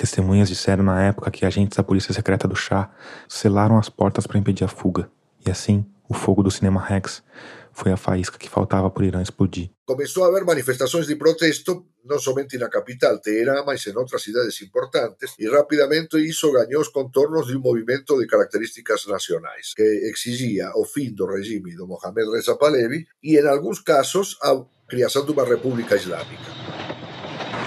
Testemunhas disseram na época que agentes da polícia secreta do chá selaram as portas para impedir a fuga. E assim, o fogo do cinema Rex foi a faísca que faltava por Irã explodir. Começou a haver manifestações de protesto, não somente na capital, Teherã, mas em outras cidades importantes, e rapidamente isso ganhou os contornos de um movimento de características nacionais, que exigia o fim do regime do Mohamed Reza Pahlavi e, em alguns casos, a criação de uma república islâmica.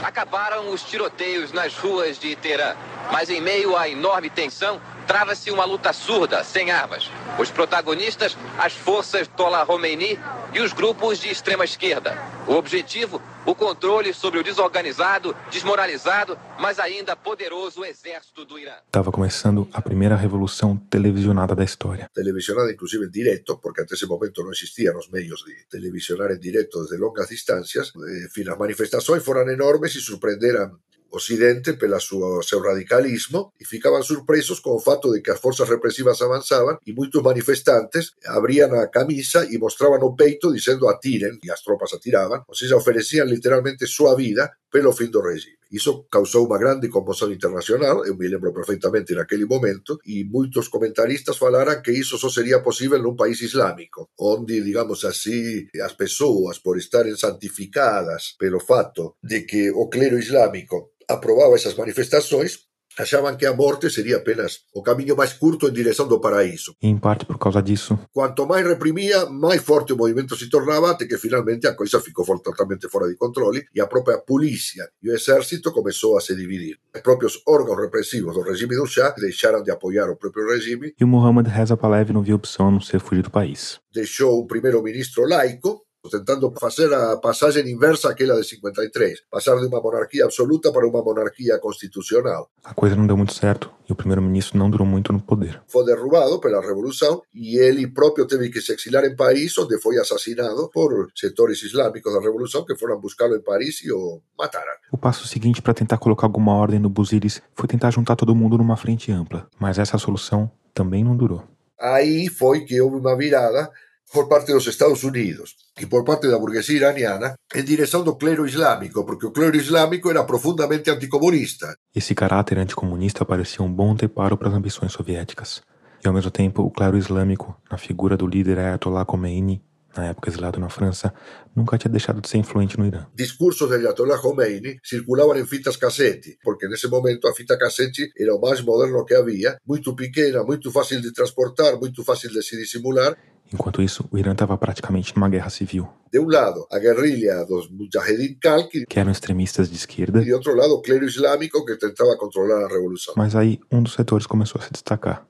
Acabaram os tiroteios nas ruas de Teherã, mas em meio à enorme tensão, trava-se uma luta surda, sem armas. Os protagonistas, as forças Tola Khomeini e os grupos de extrema esquerda. O objetivo, o controle sobre o desorganizado, desmoralizado, mas ainda poderoso exército do Irã. Estava começando a primeira revolução televisionada da história. Televisionada inclusive em direto, porque até esse momento não existiam os meios de televisionar em direto desde longas distâncias. Enfim, as manifestações foram enormes e surpreenderam Occidente pela súa, seu radicalismo e ficaban surpresos con o fato de que as forzas represivas avanzaban e moitos manifestantes abrían a camisa e mostraban o peito dicendo atiren e as tropas atiraban, ou seja, oferecían literalmente súa vida pelo fin do regime. Iso causou unha grande conmoción internacional, eu me lembro perfectamente naquele momento, e moitos comentaristas falaran que iso só sería posible nun país islámico, onde, digamos así, as persoas por estaren santificadas pelo fato de que o clero islámico aprovava essas manifestações, achavam que a morte seria apenas o caminho mais curto em direção do paraíso. E em parte por causa disso, Quanto mais reprimia, mais forte o movimento se tornava, até que finalmente a coisa ficou totalmente fora de controle e a própria polícia e o exército começou a se dividir. Os próprios órgãos repressivos do regime do Shah deixaram de apoiar o próprio regime, e o Mohammad Reza Pahlavi não via opção a não ser fugir do país. deixou um primeiro-ministro laico, tentando fazer a passagem inversa àquela de 53, passar de uma monarquia absoluta para uma monarquia constitucional. A coisa não deu muito certo e o primeiro-ministro não durou muito no poder. Foi derrubado pela revolução e ele próprio teve que se exilar em Paris, onde foi assassinado por setores islâmicos da revolução que foram buscá-lo em Paris e o mataram. O passo seguinte para tentar colocar alguma ordem no Buziris foi tentar juntar todo mundo numa frente ampla, mas essa solução também não durou. Aí foi que houve uma virada por parte dos Estados Unidos e por parte da burguesia iraniana em direção do clero islâmico, porque o clero islâmico era profundamente anticomunista. Esse caráter anticomunista parecia um bom anteparo para as ambições soviéticas. E ao mesmo tempo, o clero islâmico, na figura do líder Ayatollah Khomeini, na época exilado na França, nunca tinha deixado de ser influente no Irã. Discursos de Ayatollah Khomeini circulavam em fitas cassete, porque nesse momento a fita cassete era o mais moderno que havia, muito pequena, muito fácil de transportar, muito fácil de se dissimular. Enquanto isso, o Irã estava praticamente numa guerra civil, De um lado, a guerrilha dos Mujahedin Khalq e que eram extremistas de esquerda, de outro lado, o clero islâmico que tentava controlar a revolução. mas aí um dos setores começou a se destacar.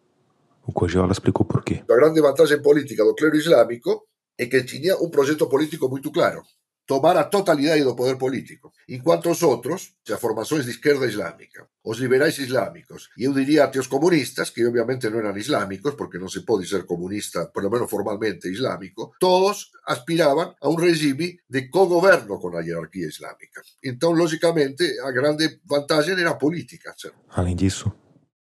O Cogiola explicou por quê. A grande vantagem política do clero islâmico é que tinha um projeto político muito claro. Tomar a totalidade poder político. Enquanto os outros, as formações de esquerda islâmica, os liberais islâmicos, e eu diria até comunistas, que obviamente não eram islâmicos, porque não se pode ser comunista, pelo menos formalmente islâmico, todos aspiravam a um regime de cogoverno com a hierarquia islâmica. Então, logicamente, a grande vantagem era política. certo? Além disso,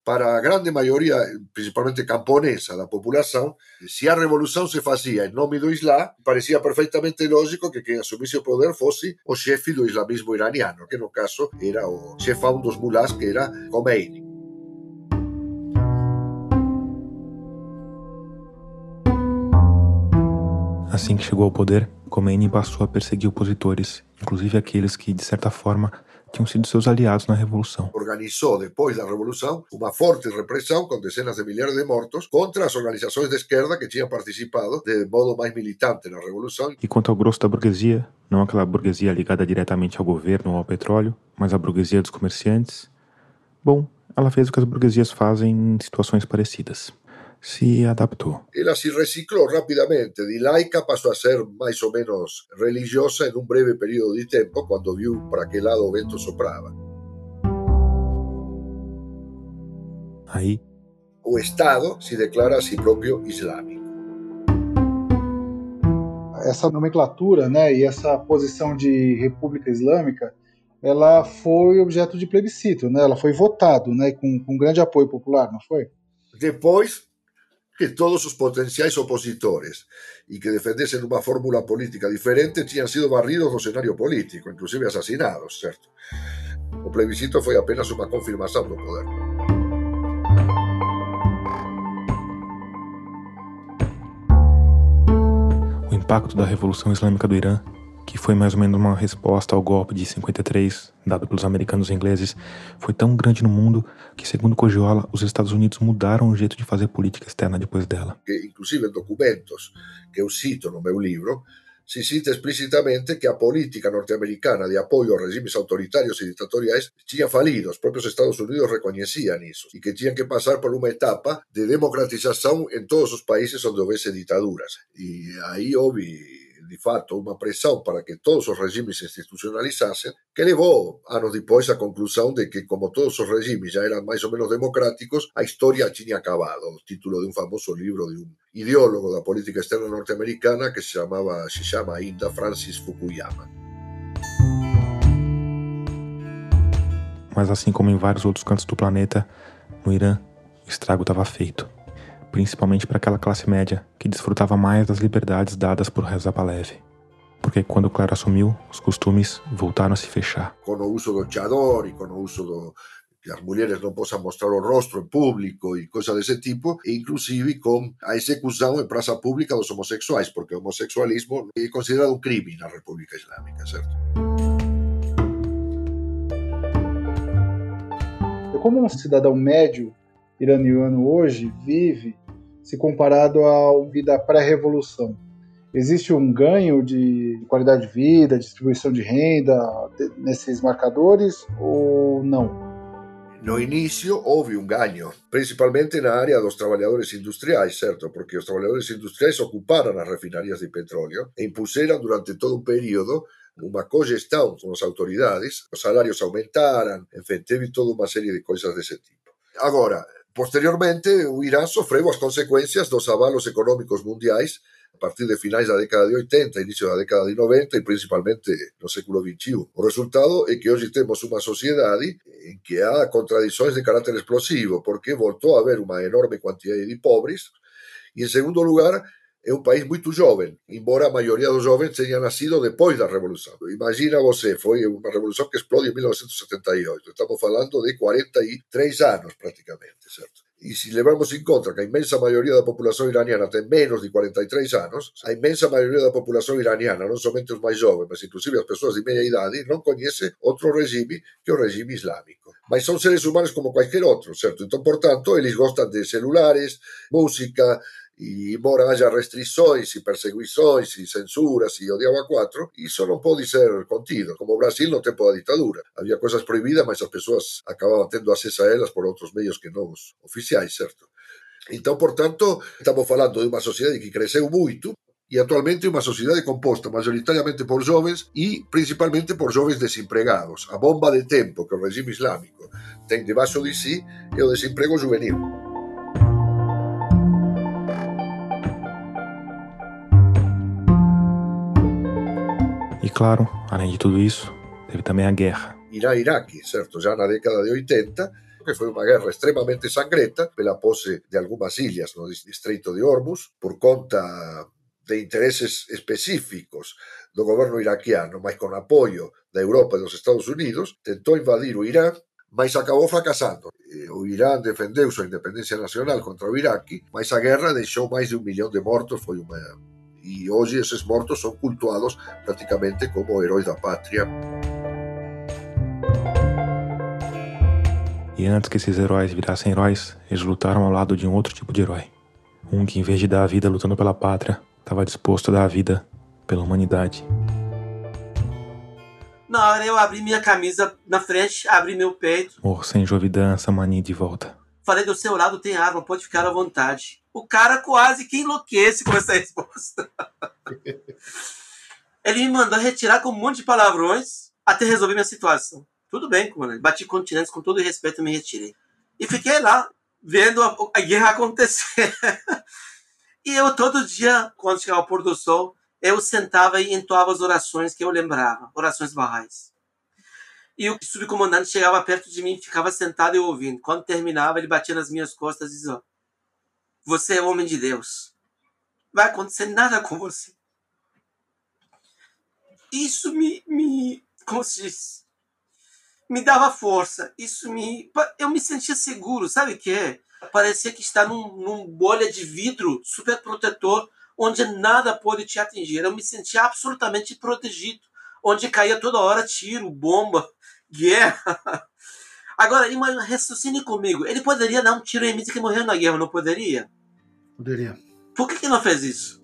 para a grande maioria, principalmente camponesa da população, se a revolução se fazia em nome do Islã, parecia perfeitamente lógico que quem assumisse o poder fosse o chefe do islamismo iraniano, que no caso era o chefão dos mulás, que era Khomeini. assim que chegou ao poder, Khomeini passou a perseguir opositores, inclusive aqueles que, de certa forma, tinham sido seus aliados na revolução. Organizou, depois da revolução, uma forte repressão com dezenas de milhares de mortos contra as organizações de esquerda que tinham participado de modo mais militante na revolução E quanto ao grosso da burguesia, não aquela burguesia ligada diretamente ao governo ou ao petróleo, mas a burguesia dos comerciantes, bom, ela fez o que as burguesias fazem em situações parecidas. Se adaptou. ela se reciclou rapidamente. De laica passou a ser mais ou menos religiosa em um breve período de tempo, quando viu para que lado o vento soprava. Aí, O Estado se declara a si próprio islâmico. essa nomenclatura, né, e essa posição de República Islâmica, ela foi objeto de plebiscito, né? Ela foi votado, né, com, com grande apoio popular, não foi? Depois que todos os potenciais opositores e que defendessem uma fórmula política diferente tinham sido barridos do cenário político, inclusive assassinados, certo? O plebiscito foi apenas uma confirmação do poder. o impacto da Revolução Islâmica do Irã, que foi mais ou menos uma resposta ao golpe de 53 dado pelos americanos e ingleses, foi tão grande no mundo que, segundo Cogiola, os Estados Unidos mudaram o jeito de fazer política externa depois dela. que inclusive documentos que eu cito no meu livro, se cita explicitamente que a política norte-americana de apoio aos regimes autoritários e ditatoriais tinha falido. Os próprios Estados Unidos reconheciam isso e que tinham que passar por uma etapa de democratização em todos os países onde houvesse ditaduras. E aí houve, de fato, uma pressão para que todos os regimes se institucionalizassem, que levou, anos depois, à conclusão de que, como todos os regimes já eram mais ou menos democráticos, a história tinha acabado. Título de um famoso livro de um ideólogo da política externa norte-americana que se chamava, se chama ainda Francis Fukuyama. Mas assim como em vários outros cantos do planeta, no Irã, o estrago estava feito. Principalmente para aquela classe média que desfrutava mais das liberdades dadas por Reza Pahlavi. Porque quando o clero assumiu, os costumes voltaram a se fechar. Com o uso do chador e com o uso do que as mulheres não possam mostrar o rosto em público e coisas desse tipo, e inclusive com a execução em praça pública dos homossexuais, porque o homossexualismo é considerado um crime na República Islâmica, certo? Como um cidadão médio iraniano hoje vive se comparado à vida pré-revolução? Existe um ganho de qualidade de vida, distribuição de renda nesses marcadores ou não? No inicio houve um ganho, principalmente na área dos trabalhadores industriais, certo? Porque os trabalhadores industriais ocuparam as refinarias de petróleo e impuseram durante todo um período uma cogestão com as autoridades, os salários aumentaram, enfim, teve toda uma série de coisas desse tipo. Agora, posteriormente, Irã sofreu as consequências dos avalos econômicos mundiais a partir de finais da década de 80, inicio da década de 90 e principalmente no século XXI. O resultado é que hoje temos uma sociedade em que há contradições de caráter explosivo, porque voltou a haver uma enorme quantidade de pobres, e em segundo lugar, é um país muito jovem, embora a maioria dos jovens tenha nascido depois da Revolução. Imagina você, foi uma revolução que explode em 1978. Estamos falando de 43 anos, praticamente, certo? E se levarmos em conta que a imensa maioria da população iraniana tem menos de 43 anos, a imensa maioria da população iraniana, não somente os mais jovens, mas inclusive as pessoas de meia idade, não conhece outro regime que o regime islâmico. Mas são seres humanos como qualquer outro, certo? Então, portanto, eles gostam de celulares, música, e embora haja restrições e perseguições e censuras e o diabo quatro, isso não pode ser contido. Como o Brasil no tempo da ditadura. Havia coisas proibidas, mas as pessoas acabavam tendo acesso a elas por outros meios que não os oficiais, certo? Então, portanto, estamos falando de uma sociedade que cresceu muito, e atualmente uma sociedade composta majoritariamente por jovens e principalmente por jovens desempregados. A bomba de tempo que o regime islâmico tem debaixo de si é o desemprego juvenil. Claro, além de tudo isso, teve também a guerra. Irã-Iraque, certo? Já na década de 80, que foi uma guerra extremamente sangrenta pela posse de algumas ilhas no Estreito de Hormuz, por conta de interesses específicos do governo iraquiano, mas com apoio da Europa e dos Estados Unidos, tentou invadir o Irã, mas acabou fracassando. O Irã defendeu sua independência nacional contra o Iraque, mas a guerra deixou mais de um milhão de mortos, foi uma e hoje esses mortos são cultuados praticamente como heróis da pátria. E antes que esses heróis virassem heróis, eles lutaram ao lado de um outro tipo de herói. Um que, em vez de dar a vida lutando pela pátria, estava disposto a dar a vida pela humanidade. Na hora eu abri minha camisa na frente, abri meu peito. Morro sem jovidança, mani de volta. Falei do seu lado tem arma, pode ficar à vontade. O cara quase que enlouquece com essa resposta. Ele me mandou retirar com um monte de palavrões até resolver minha situação. Tudo bem, comandante. Bati continentes com todo respeito me retirei. E fiquei lá, vendo a, a guerra acontecer. e eu todo dia, quando chegava ao pôr do sol, eu sentava e entoava as orações que eu lembrava, orações barrais. E o subcomandante chegava perto de mim, ficava sentado e ouvindo. Quando terminava, ele batia nas minhas costas e dizia: Você é homem de Deus. Vai acontecer nada com você. Isso me. me como se diz? Me dava força. Isso me. Eu me sentia seguro. Sabe o que é? Parecia que está num, num bolha de vidro super protetor, onde nada pode te atingir. Eu me sentia absolutamente protegido onde caía toda hora tiro, bomba, guerra. Agora, raciocine comigo. Ele poderia dar um tiro em mim que morreu na guerra, não poderia? Poderia. Por que, que não fez isso?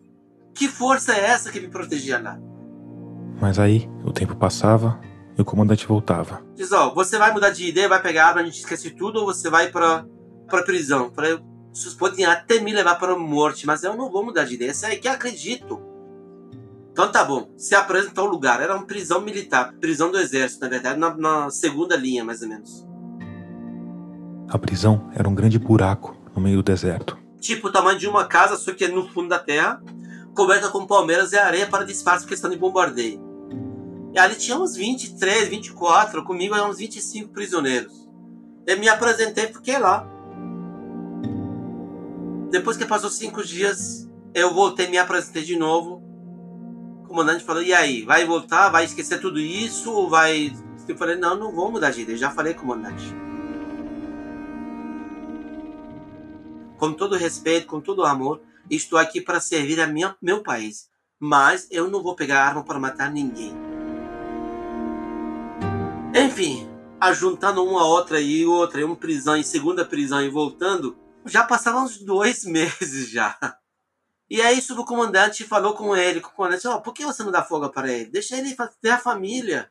Que força é essa que me protegia lá? Mas aí, o tempo passava e o comandante voltava. Diz, ó, você vai mudar de ideia, vai pegar a arma, a gente esquece tudo, ou você vai pra, pra prisão? Pra, vocês podem até me levar para a morte, mas eu não vou mudar de ideia. Isso aí que acredito. Então tá bom, se apresentou ao lugar. Era uma prisão militar, prisão do exército, na verdade, na, na segunda linha, mais ou menos. A prisão era um grande buraco no meio do deserto. Tipo o tamanho de uma casa, só que no fundo da terra, coberta com palmeiras e areia para disfarce questão de bombardeio. E ali tinha uns 23, 24, comigo eram uns 25 prisioneiros. Eu me apresentei e fiquei lá. Depois que passou cinco dias, eu voltei me apresentei de novo o comandante falou: e aí, vai voltar? Vai esquecer tudo isso? Ou vai. Eu falei: não, não vou mudar de ideia. Já falei, comandante. Com todo respeito, com todo amor, estou aqui para servir a minha, meu país. Mas eu não vou pegar arma para matar ninguém. Enfim, ajuntando uma outra e outra, uma prisão em segunda prisão e voltando, já passavam uns dois meses já. E aí o comandante falou com ele, com o comandante, oh, por que você não dá folga para ele? Deixa ele ter a família.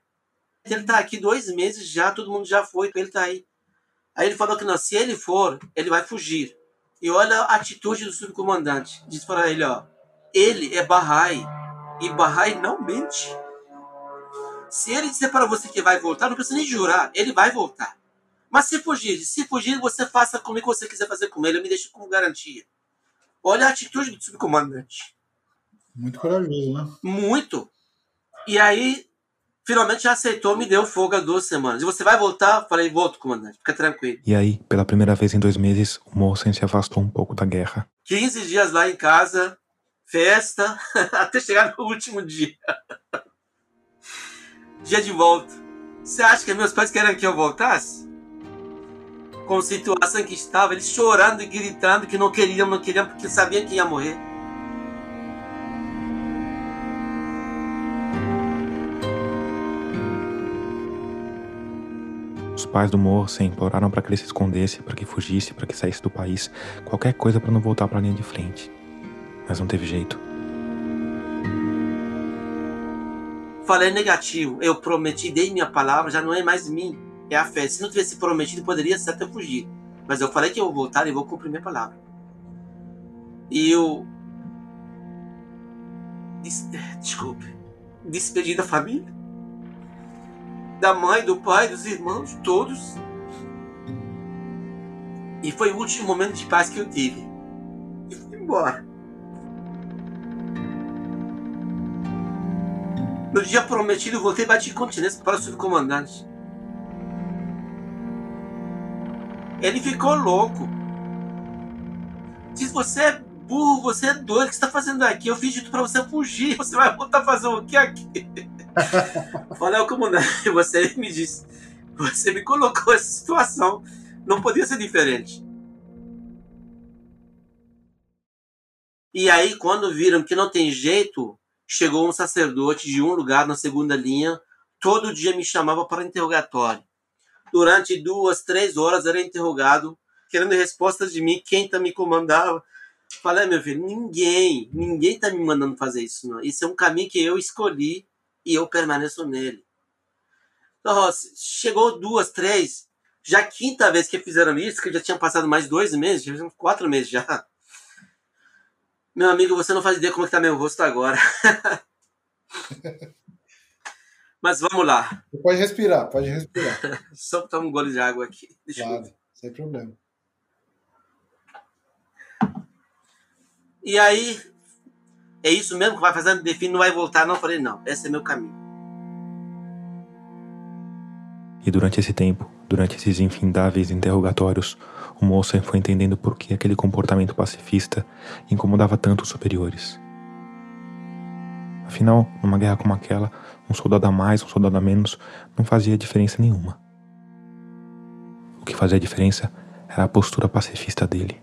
Ele tá aqui dois meses já, todo mundo já foi, ele tá aí. Aí ele falou que não, se ele for, ele vai fugir. E olha a atitude do subcomandante. Diz para ele, ó, ele é Bahá'í e Bahá'í não mente. Se ele disser para você que vai voltar, não precisa nem jurar, ele vai voltar. Mas se fugir, se fugir, você faça comigo o que você quiser fazer com ele, eu me deixo como garantia. Olha a atitude do subcomandante. Muito corajoso, né? Muito. E aí, finalmente já aceitou, me deu folga duas semanas. E você vai voltar? Falei, volto, comandante, fica tranquilo. E aí, pela primeira vez em dois meses, o Mossen se afastou um pouco da guerra. 15 dias lá em casa, festa, até chegar no último dia. dia de volta. Você acha que meus pais querem que eu voltasse? Com a situação que estava, eles chorando e gritando que não queriam, não queriam, porque sabiam que ia morrer. Pais do Morsen imploraram para que ele se escondesse, para que fugisse, para que saísse do país, qualquer coisa para não voltar para a linha de frente. Mas não teve jeito. Falei negativo. Eu prometi, dei minha palavra, já não é mais mim. É a fé. Se não tivesse prometido, poderia ser até fugir. Mas eu falei que eu vou voltar e vou cumprir minha palavra. E eu. Des... Desculpe. Despedi da família. Da mãe, do pai, dos irmãos, todos. E foi o último momento de paz que eu tive. E fui embora. No dia prometido, voltei e bati continência para o subcomandante. Ele ficou louco. Diz: Você é burro, você é doido, o que você está fazendo aqui? Eu fiz tudo para você fugir. Você vai voltar a fazer o que aqui? Ao comandante: Você me disse, você me colocou nessa situação. Não podia ser diferente. E aí, quando viram que não tem jeito, chegou um sacerdote de um lugar na segunda linha, todo dia me chamava para interrogatório. Durante duas, três horas era interrogado, querendo respostas de mim, quem tá me comandava. Falei, meu filho, ninguém, ninguém tá me mandando fazer isso, não. Isso é um caminho que eu escolhi e eu permaneço nele. Então, chegou duas, três, já quinta vez que fizeram isso, que já tinha passado mais dois meses, já quatro meses já. Meu amigo, você não faz ideia como é está meu rosto agora. Mas vamos lá. Pode respirar, pode respirar. Só tomar um gole de água aqui. Deixa claro, sem problema. E aí, é isso mesmo que vai fazendo? Define, não vai voltar, não? Eu falei, não, esse é meu caminho. E durante esse tempo, durante esses infindáveis interrogatórios, o moço foi entendendo por que aquele comportamento pacifista incomodava tanto os superiores. Afinal, numa guerra como aquela, um soldado a mais, um soldado a menos, não fazia diferença nenhuma. O que fazia diferença era a postura pacifista dele.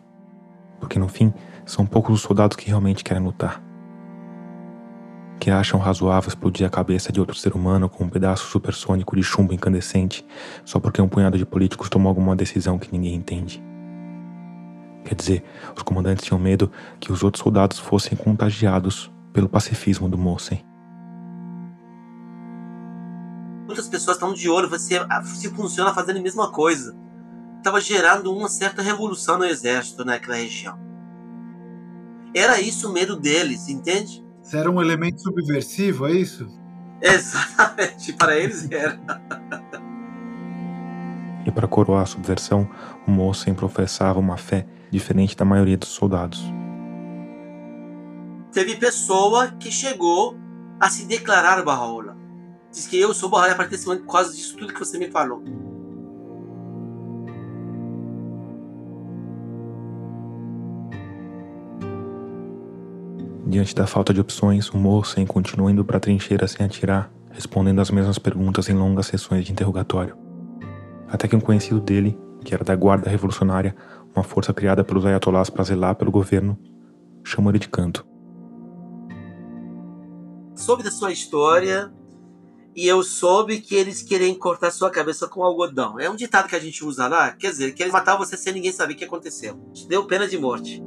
Porque no fim, são poucos os soldados que realmente querem lutar. Que acham razoável explodir a cabeça de outro ser humano com um pedaço supersônico de chumbo incandescente só porque um punhado de políticos tomou alguma decisão que ninguém entende. Quer dizer, os comandantes tinham medo que os outros soldados fossem contagiados pelo pacifismo do Mossen. Muitas pessoas estão de olho, você se funciona fazendo a mesma coisa. Estava gerando uma certa revolução no exército naquela região. Era isso o medo deles, entende? Você era um elemento subversivo, é isso? Exatamente, para eles era. e para coroar a subversão, o Mossen professava uma fé diferente da maioria dos soldados. Teve pessoa que chegou a se declarar Bahá'u'lláh. Diz que eu sou Bahá'u'lláh a partir desse momento por causa disso tudo que você me falou. Diante da falta de opções, o Mossen continuou indo para a trincheira sem atirar, respondendo as mesmas perguntas em longas sessões de interrogatório. Até que um conhecido dele, que era da Guarda Revolucionária, uma força criada pelos ayatollahs para zelar pelo governo, chamou ele de canto. Soube da sua história e eu soube que eles querem cortar sua cabeça com algodão. É um ditado que a gente usa lá, quer dizer, que eles matar você sem ninguém saber o que aconteceu. Te deu pena de morte.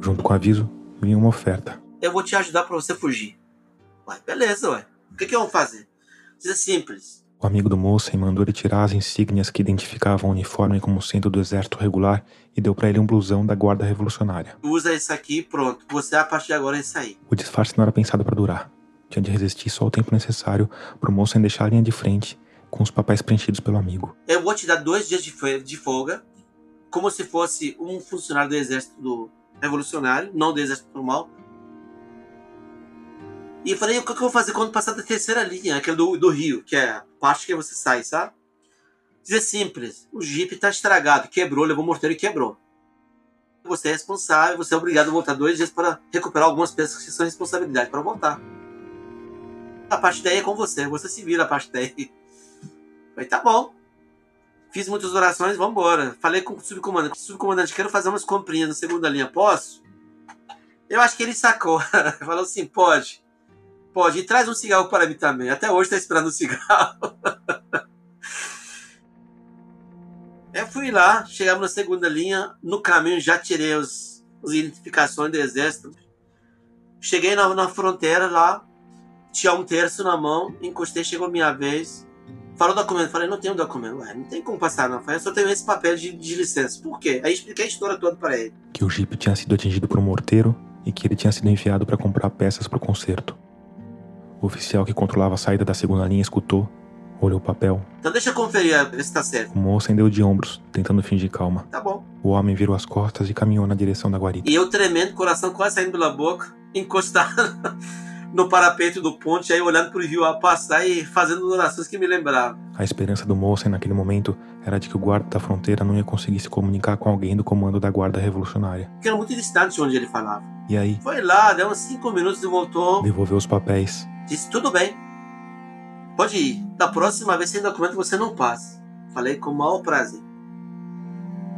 Junto com o aviso, vinha uma oferta. Eu vou te ajudar para você fugir. Ué, beleza, ué. O que, que eu vou fazer? Isso é simples. O amigo do Mossen mandou ele tirar as insígnias que identificavam o uniforme como sendo do exército regular e deu para ele um blusão da guarda revolucionária. Usa isso aqui e pronto. Você a partir de agora é isso aí. O disfarce não era pensado para durar. Tinha de resistir só o tempo necessário para o Mossen deixar a linha de frente com os papéis preenchidos pelo amigo. Eu vou te dar dois dias de folga, como se fosse um funcionário do exército do revolucionário, não do exército normal. E eu falei, o que eu vou fazer quando passar da terceira linha, aquele do, do rio, que é a parte que você sai, sabe? Dizer simples, o Jeep tá estragado, quebrou, levou o morteiro e quebrou. Você é responsável, você é obrigado a voltar dois dias para recuperar algumas peças que são responsabilidade para voltar. A parte daí é com você, você se vira a parte daí. Falei, tá bom. Fiz muitas orações, vamos embora. Falei com o subcomandante, subcomandante, quero fazer umas comprinhas na segunda linha, posso? Eu acho que ele sacou. Falou assim, pode. Pode. E traz um cigarro para mim também. Até hoje tá esperando um cigarro. Eu fui lá, chegamos na segunda linha. No caminho já tirei os, as identificações do exército. Cheguei na, na fronteira lá. Tinha um terço na mão. Encostei, chegou minha vez. Falou documento. Falei, não tenho documento. Ué, não tem como passar, não. Falei, eu só tenho esse papel de, de licença. Por quê? Aí expliquei a história toda para ele. Que o Jeep tinha sido atingido por um morteiro e que ele tinha sido enviado para comprar peças para o conserto. O oficial que controlava a saída da segunda linha escutou, olhou o papel. Então deixa eu conferir, ver se tá certo. O moço deu de ombros, tentando fingir calma. Tá bom. O homem virou as costas e caminhou na direção da guarita. E eu tremendo, coração quase saindo pela boca, encostado no parapeito do ponte, aí olhando pro rio a passar e fazendo orações que me lembravam. A esperança do moço naquele momento era de que o guarda da fronteira não ia conseguir se comunicar com alguém do comando da guarda revolucionária. Porque era muito distante de onde ele falava. E aí, Foi lá, deu uns cinco minutos e voltou. devolveu os papéis. Disse, tudo bem. Pode ir. Da próxima vez sem documento você não passa. Falei com o maior prazer.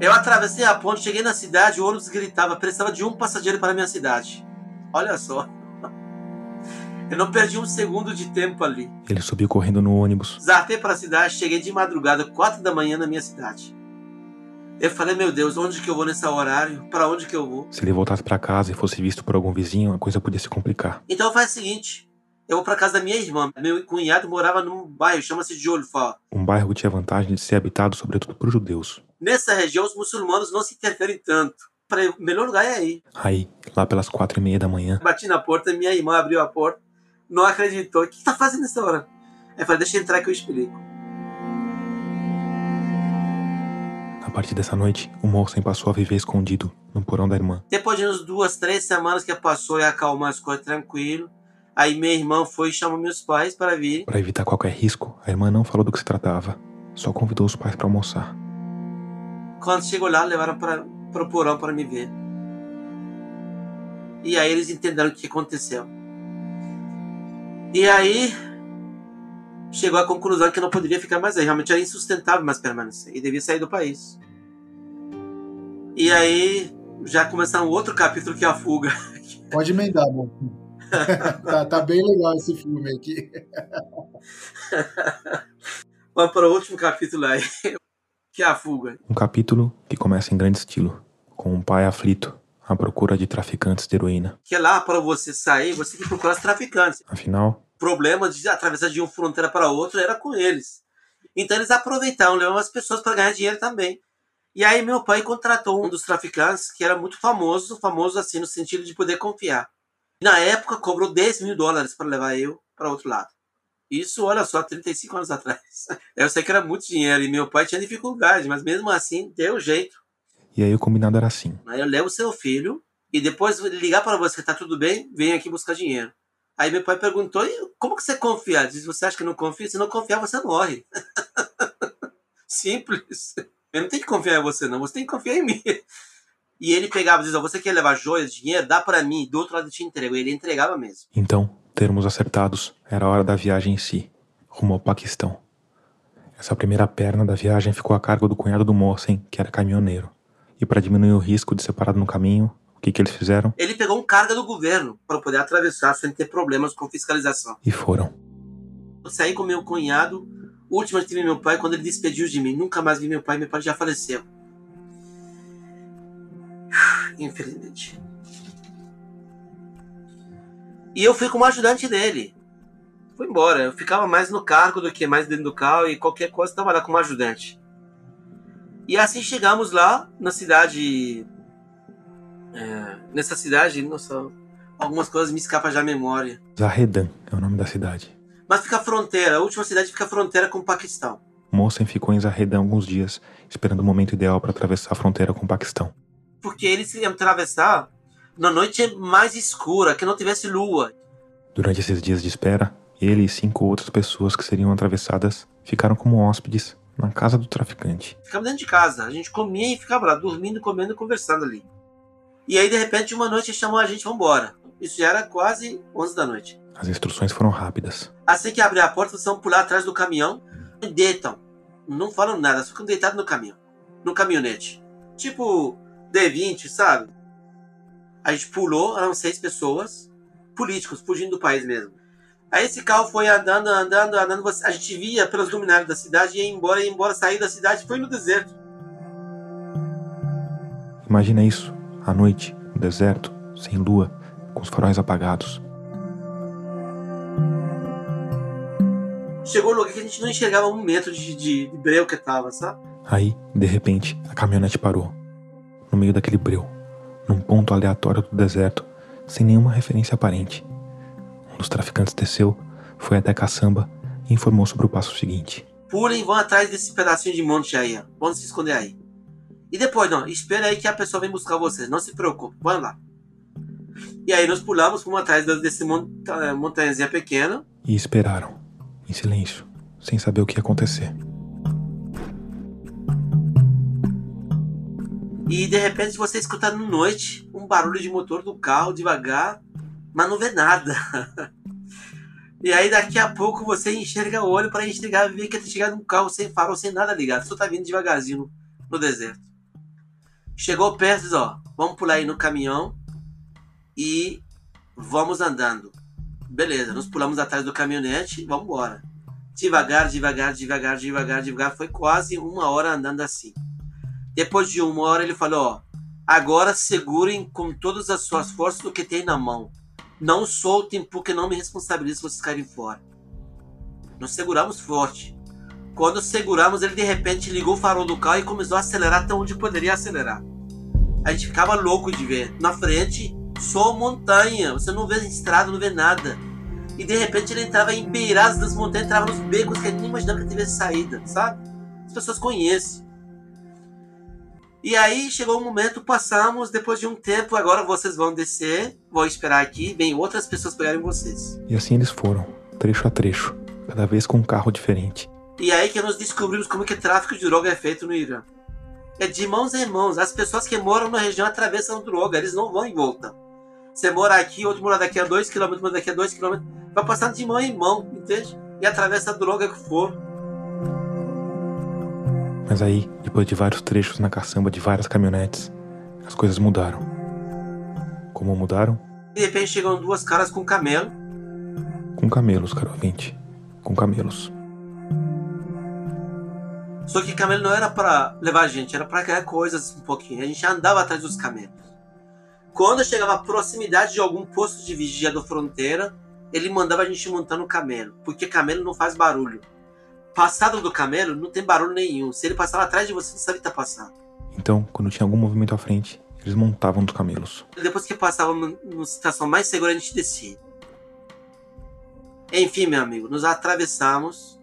Eu atravessei a ponte, cheguei na cidade, o ônibus gritava, precisava de um passageiro para a minha cidade. Olha só. Eu não perdi um segundo de tempo ali. Ele subiu correndo no ônibus. Zartei para a cidade, cheguei de madrugada, quatro da manhã na minha cidade. Eu falei, meu Deus, onde que eu vou nesse horário? Para onde que eu vou? Se ele voltasse para casa e fosse visto por algum vizinho, a coisa podia se complicar. Então faz o seguinte, eu vou para casa da minha irmã. Meu cunhado morava num bairro, chama-se Jolfa. Um bairro que tinha vantagem de ser habitado sobretudo por judeus. Nessa região, os muçulmanos não se interferem tanto. O melhor lugar é aí. Aí, lá pelas quatro e meia da manhã, Bati na porta, minha irmã abriu a porta, não acreditou. O que tá fazendo nessa hora? Aí falei, deixa eu entrar que eu explico. a partir dessa noite, o moço passou a viver escondido no porão da irmã. Depois de umas duas, três semanas que passou e acalmar as coisas tranquilo, aí minha irmã foi e chamou meus pais para vir. Para evitar qualquer risco, a irmã não falou do que se tratava, só convidou os pais para almoçar. Quando chegou lá, levaram para o porão para me ver. E aí eles entenderam o que aconteceu. E aí chegou à conclusão que não poderia ficar mais aí. Realmente era insustentável mais permanecer. E devia sair do país. E aí já começar um outro capítulo que é a fuga. Pode emendar, bom. tá, tá bem legal esse filme aqui. Vamos para o último capítulo aí. Que é a fuga. Um capítulo que começa em grande estilo, com um pai aflito à procura de traficantes de heroína. Que lá para você sair, você tem que procurar os traficantes. Afinal, O problema de atravessar de uma fronteira para outra era com eles. Então eles aproveitavam, levavam as pessoas para ganhar dinheiro também. E aí meu pai contratou um dos traficantes que era muito famoso, famoso assim no sentido de poder confiar. Na época cobrou 10 mil dólares para levar eu para outro lado. Isso, olha só, 35 anos atrás. Eu sei que era muito dinheiro e meu pai tinha dificuldade, mas mesmo assim deu jeito. E aí o combinado era assim. Aí eu levo seu filho e depois ligar para você, tá tudo bem? Vem aqui buscar dinheiro. Aí meu pai perguntou, e como que você confia? Diz, você acha que não confia? Se não confiar, você morre. Simples. Eu não tenho que confiar em você, não. Você tem que confiar em mim. E ele pegava e dizia, você quer levar joias, dinheiro? Dá para mim. Do outro lado eu te entrego. Ele entregava mesmo. Então, termos acertados, era a hora da viagem em si, rumo ao Paquistão. Essa primeira perna da viagem ficou a cargo do cunhado do Mossen, que era caminhoneiro. E para diminuir o risco de ser parado no caminho, o que, que eles fizeram? Ele pegou um carga do governo para poder atravessar sem ter problemas com fiscalização. E foram. saí com meu cunhado. Última vez que vi meu pai, quando ele despediu de mim. Nunca mais vi meu pai, meu pai já faleceu. Infelizmente. E eu fui como ajudante dele. Fui embora. Eu ficava mais no cargo do que mais dentro do carro e qualquer coisa estava lá como ajudante. E assim chegamos lá na cidade. é, nessa cidade, nossa, algumas coisas me escapam já à memória. Zahedan é o nome da cidade. Mas fica a fronteira, a última cidade fica a fronteira com o Paquistão. Mossen ficou em Zahedan alguns dias, esperando o momento ideal para atravessar a fronteira com o Paquistão. Porque eles iam atravessar na noite mais escura, que não tivesse lua. Durante esses dias de espera, ele e cinco outras pessoas que seriam atravessadas ficaram como hóspedes na casa do traficante. Ficava dentro de casa. A gente comia e ficava lá, dormindo, comendo e conversando ali. E aí, de repente, uma noite chamou a gente, vambora. Isso já era quase 11 da noite. As instruções foram rápidas. Assim que abrir a porta, vocês vão pular atrás do caminhão e deitam. Não falam nada, só ficam deitados no caminhão. No caminhonete. Tipo D20, sabe? A gente pulou, eram seis pessoas, políticos, fugindo do país mesmo. Aí esse carro foi andando, andando, andando. A gente via pelos luminários da cidade, ia embora, ia embora, sair da cidade, foi no deserto. Imagina isso, à noite, no deserto, sem lua, com os faróis apagados. Chegou um lugar que a gente não enxergava um metro de, de, de breu que tava, sabe? Aí, de repente, a caminhonete parou. No meio daquele breu, num ponto aleatório do deserto, sem nenhuma referência aparente. Dos traficantes desceu, foi até a caçamba e informou sobre o passo seguinte. Pulem e vão atrás desse pedacinho de monte aí, ó. Vão se esconder aí. E depois, não, espera aí que a pessoa vem buscar vocês. Não se preocupe, vão lá. E aí nós pulamos, fomos atrás desse monta montanhazinha pequena. E esperaram, em silêncio, sem saber o que ia acontecer. E de repente você escuta no noite um barulho de motor do carro devagar, mas não vê nada. E aí daqui a pouco você enxerga o olho para enxergar ver que tá chegando um carro sem farol, sem nada ligado. Só tá vindo devagarzinho no, no deserto. Chegou perto, diz, ó, vamos pular aí no caminhão e vamos andando. Beleza, nós pulamos atrás do caminhonete, vamos embora. Devagar, devagar, devagar, devagar, devagar. Foi quase uma hora andando assim. Depois de uma hora ele falou, ó, agora segurem com todas as suas forças o que tem na mão. Não soltem porque não me responsabilizo se vocês caírem fora. Nós seguramos forte. Quando seguramos, ele de repente ligou o farol do carro e começou a acelerar até onde poderia acelerar. A gente ficava louco de ver. Na frente, só montanha. Você não vê estrada, não vê nada. E de repente ele entrava em beiradas das montanhas, entrava nos becos que ele nem imaginava que tivesse saída, sabe? As pessoas conhecem. E aí chegou o momento, passamos, depois de um tempo, agora vocês vão descer, vão esperar aqui, vem outras pessoas pegarem vocês. E assim eles foram, trecho a trecho, cada vez com um carro diferente. E aí que nós descobrimos como que tráfico de droga é feito no Irã. É de mãos em mãos. As pessoas que moram na região atravessam droga, eles não vão em volta. Você mora aqui, outro mora daqui a 2km, mora daqui a 2km, vai passando de mão em mão, entende? E atravessa a droga que for. Mas aí, depois de vários trechos na caçamba de várias caminhonetes, as coisas mudaram. Como mudaram? De repente chegam duas caras com camelo. Com camelos, caro ouvinte. Com camelos. Só que camelo não era para levar a gente, era para criar coisas um pouquinho. A gente andava atrás dos camelos. Quando chegava à proximidade de algum posto de vigia da fronteira, ele mandava a gente montar no camelo, porque camelo não faz barulho. Passado do camelo, não tem barulho nenhum. Se ele passar atrás de você, não sabe que tá passando. Então, quando tinha algum movimento à frente, eles montavam nos camelos. Depois que passava numa situação mais segura, a gente descia. Enfim, meu amigo, nos atravessamos.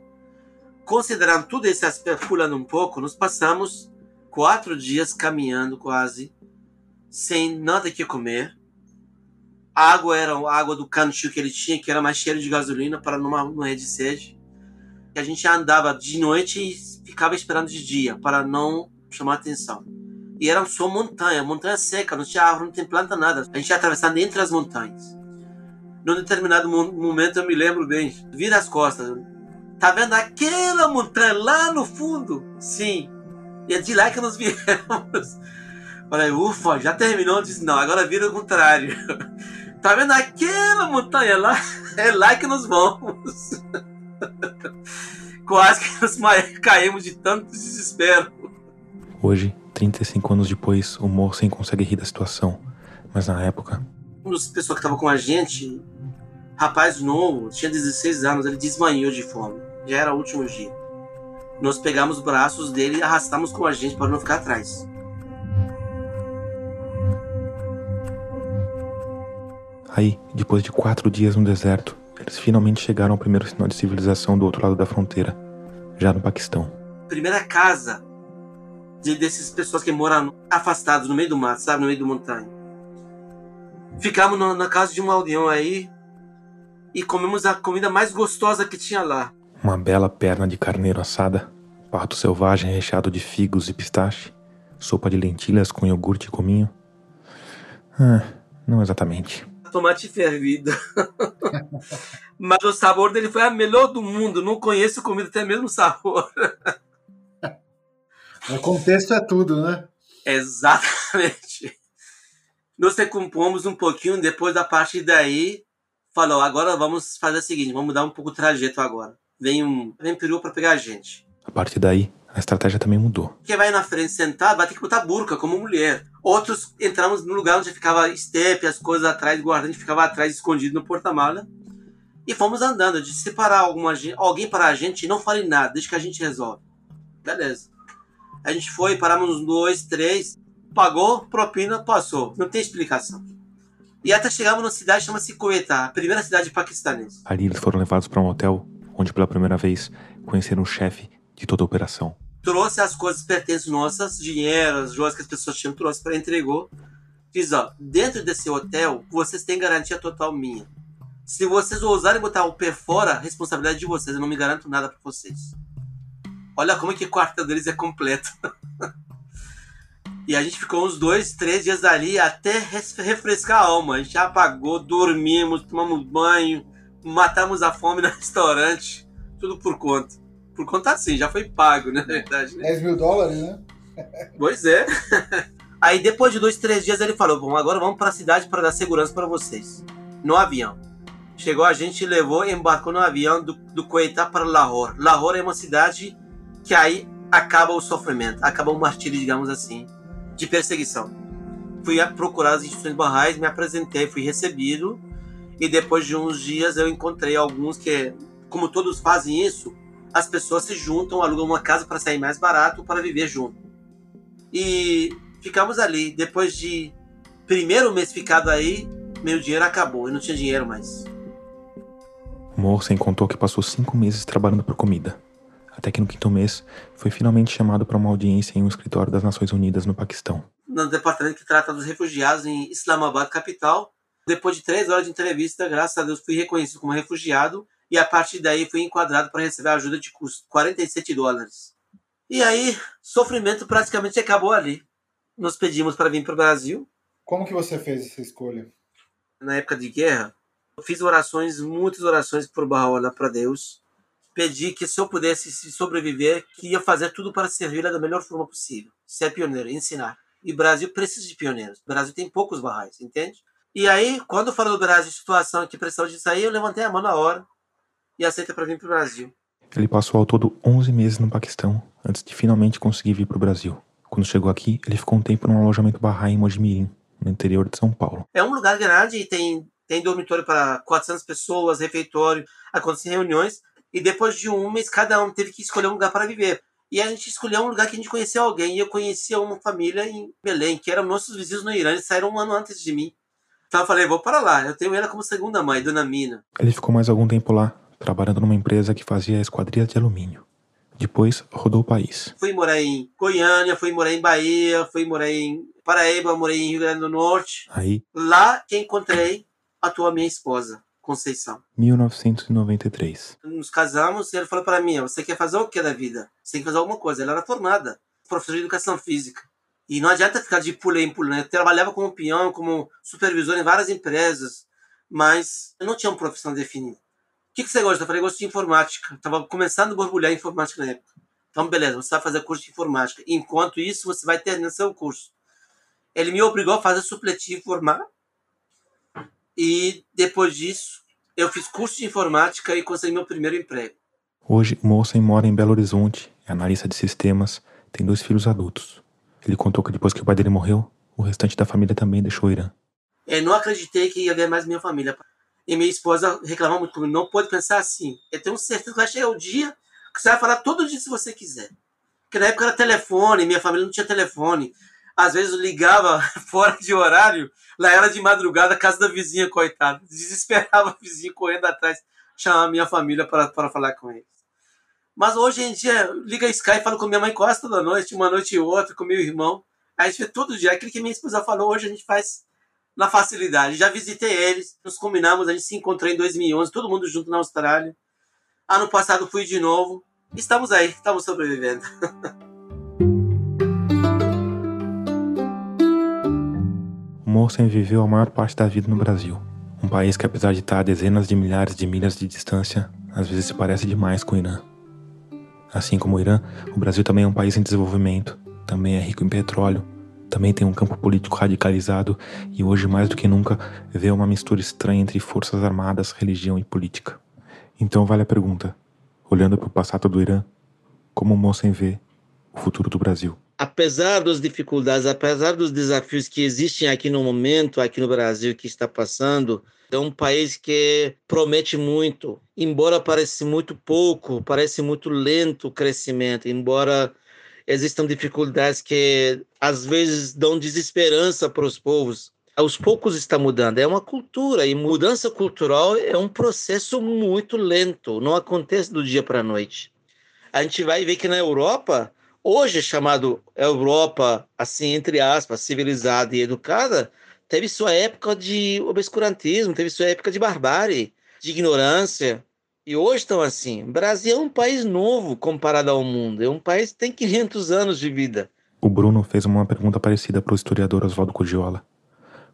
Considerando tudo esse aspecto, pulando um pouco, nos passamos quatro dias caminhando quase, sem nada que comer. A água era a água do cantil que ele tinha, que era mais cheiro de gasolina para não morrer de sede. E a gente andava de noite e ficava esperando de dia, para não chamar atenção. E era só montanha, montanha seca, não tinha árvore, não tem planta, nada. A gente ia atravessando entre as montanhas. Num determinado momento, eu me lembro bem, vira as costas. Tá vendo aquela montanha lá no fundo? Sim. E é de lá que nós viemos. Falei, ufa, já terminou? Eu disse, não, agora vira o contrário. Tá vendo aquela montanha lá? É lá que nós vamos. Quase que nós caímos de tanto desespero. Hoje, 35 anos depois, o Morsen consegue rir da situação, mas na época. Um dos pessoas que estava com a gente, rapaz novo, tinha 16 anos, ele desmanhou de fome. Já era o último dia. Nós pegamos os braços dele e arrastamos com a gente para não ficar atrás. Aí, depois de quatro dias no deserto, eles finalmente chegaram ao primeiro sinal de civilização do outro lado da fronteira, já no Paquistão. Primeira casa de, dessas pessoas que moram afastados no meio do mato, sabe, no meio da montanha. Ficamos na, na casa de um aldeão aí e comemos a comida mais gostosa que tinha lá. Uma bela perna de carneiro assada, pato selvagem recheado de figos e pistache, sopa de lentilhas com iogurte e cominho. Ah, não exatamente. Tomate fervido. Mas o sabor dele foi a melhor do mundo. Não conheço comida até mesmo sabor. O contexto é tudo, né? Exatamente. Nós recompomos um pouquinho, depois da parte daí, falou, agora vamos fazer o seguinte, vamos mudar um pouco o trajeto agora. Vem um, vem um peru para pegar a gente. A partir daí, a estratégia também mudou. Quem vai na frente sentado vai ter que botar burca, como mulher. Outros entramos no lugar onde ficava estepe, as coisas atrás, guardando, ficava atrás, escondido no porta-mala. E fomos andando. De separar alguma, alguém para a gente, não fale nada, deixa que a gente resolve. Beleza. A gente foi, paramos uns dois, três, pagou, propina, passou. Não tem explicação. E até chegamos numa cidade chama-se a primeira cidade paquistanesa. Ali eles foram levados para um hotel, onde pela primeira vez conheceram o chefe de toda a operação. Trouxe as coisas pertences nossas, dinheiro, as joias que as pessoas tinham, trouxe para entregou. Diz, ó, dentro desse hotel, vocês têm garantia total minha. Se vocês ousarem botar o pé fora, responsabilidade é de vocês, eu não me garanto nada para vocês. Olha como é que o quarto deles é completo. e a gente ficou uns dois, três dias ali até refrescar a alma. A gente apagou, dormimos, tomamos banho, matamos a fome no restaurante. Tudo por conta. Por conta assim, já foi pago, né? Na verdade. Né? 10 mil dólares, né? Pois é. Aí depois de dois, três dias ele falou: Bom, agora vamos para a cidade para dar segurança para vocês. No avião. Chegou a gente, levou embarcou no avião do, do Coetá para Lahore. Lahore é uma cidade que aí acaba o sofrimento, acaba o martírio, digamos assim, de perseguição. Fui procurar as instituições barrais, me apresentei, fui recebido e depois de uns dias eu encontrei alguns que, como todos fazem isso, as pessoas se juntam, alugam uma casa para sair mais barato para viver junto. E ficamos ali. Depois de primeiro mês ficado aí, meu dinheiro acabou, eu não tinha dinheiro mais. Morsen contou que passou cinco meses trabalhando por comida até que no quinto mês foi finalmente chamado para uma audiência em um escritório das Nações Unidas no Paquistão. No departamento que trata dos refugiados em Islamabad, capital. Depois de três horas de entrevista, graças a Deus fui reconhecido como refugiado e a partir daí fui enquadrado para receber ajuda de custo, 47 dólares. E aí, sofrimento praticamente acabou ali. Nos pedimos para vir para o Brasil. Como que você fez essa escolha? Na época de guerra, eu fiz orações, muitas orações por Bahá'u'lláh para Deus pedi que se eu pudesse sobreviver, que ia fazer tudo para servi-la da melhor forma possível. Ser pioneiro, ensinar. E o Brasil precisa de pioneiros. O Brasil tem poucos barrais, entende? E aí, quando falou do Brasil, situação que precisava de sair, eu levantei a mão na hora e aceita para vir para o Brasil. Ele passou ao todo 11 meses no Paquistão, antes de finalmente conseguir vir para o Brasil. Quando chegou aqui, ele ficou um tempo num alojamento barrai em Mojimirim, no interior de São Paulo. É um lugar grande e tem, tem dormitório para 400 pessoas, refeitório, acontecem reuniões, e depois de um mês, cada um teve que escolher um lugar para viver. E a gente escolheu um lugar que a gente conhecia alguém. E eu conhecia uma família em Belém, que eram nossos vizinhos no Irã. Eles saíram um ano antes de mim. Então eu falei, vou para lá. Eu tenho ela como segunda mãe, Dona Mina. Ele ficou mais algum tempo lá, trabalhando numa empresa que fazia esquadrias de alumínio. Depois rodou o país. Fui morar em Goiânia, fui morar em Bahia, fui morar em Paraíba, morei em Rio Grande do Norte. Aí. Lá que encontrei a tua minha esposa. Conceição. 1993. Nos casamos e ele falou para mim: Você quer fazer o que da vida? Você tem que fazer alguma coisa. Ela era formada, professora de educação física. E não adianta ficar de pulei em pulei. Eu trabalhava como peão, como supervisor em várias empresas, mas eu não tinha uma profissão definida. O que, que você gosta? Eu falei: Gosto de informática. Estava começando a borbulhar informática na época. Então, beleza, você vai fazer curso de informática. Enquanto isso, você vai terminar seu curso. Ele me obrigou a fazer supletivo formar e depois disso, eu fiz curso de informática e consegui meu primeiro emprego. Hoje, o mora em Belo Horizonte, é analista de sistemas, tem dois filhos adultos. Ele contou que depois que o pai dele morreu, o restante da família também deixou o Irã. Eu não acreditei que ia ver mais minha família. E minha esposa reclamava muito comigo. Não pode pensar assim. Eu tenho certeza que vai chegar o dia que você vai falar todo dia se você quiser. Porque na época era telefone, minha família não tinha telefone. Às vezes eu ligava fora de horário, lá era de madrugada, casa da vizinha, coitada. Desesperava a vizinha correndo atrás, chamar minha família para, para falar com eles. Mas hoje em dia, liga a Sky e falo com minha mãe quase toda noite, uma noite e outra, com meu irmão. A gente vê todo dia. Aquilo que minha esposa falou, hoje a gente faz na facilidade. Já visitei eles, nos combinamos, a gente se encontrou em 2011, todo mundo junto na Austrália. Ano passado fui de novo. Estamos aí, estamos sobrevivendo. O Mohsen viveu a maior parte da vida no Brasil. Um país que, apesar de estar a dezenas de milhares de milhas de distância, às vezes se parece demais com o Irã. Assim como o Irã, o Brasil também é um país em desenvolvimento, também é rico em petróleo, também tem um campo político radicalizado e hoje mais do que nunca vê uma mistura estranha entre forças armadas, religião e política. Então vale a pergunta: olhando para o passado do Irã, como o Mohsen vê o futuro do Brasil? apesar das dificuldades, apesar dos desafios que existem aqui no momento, aqui no Brasil, que está passando, é um país que promete muito, embora pareça muito pouco, parece muito lento o crescimento, embora existam dificuldades que às vezes dão desesperança para os povos. Aos poucos está mudando, é uma cultura e mudança cultural é um processo muito lento, não acontece do dia para a noite. A gente vai ver que na Europa hoje chamado Europa, assim, entre aspas, civilizada e educada, teve sua época de obscurantismo, teve sua época de barbárie, de ignorância. E hoje estão assim. O Brasil é um país novo comparado ao mundo. É um país que tem 500 anos de vida. O Bruno fez uma pergunta parecida para o historiador Oswaldo Codiola.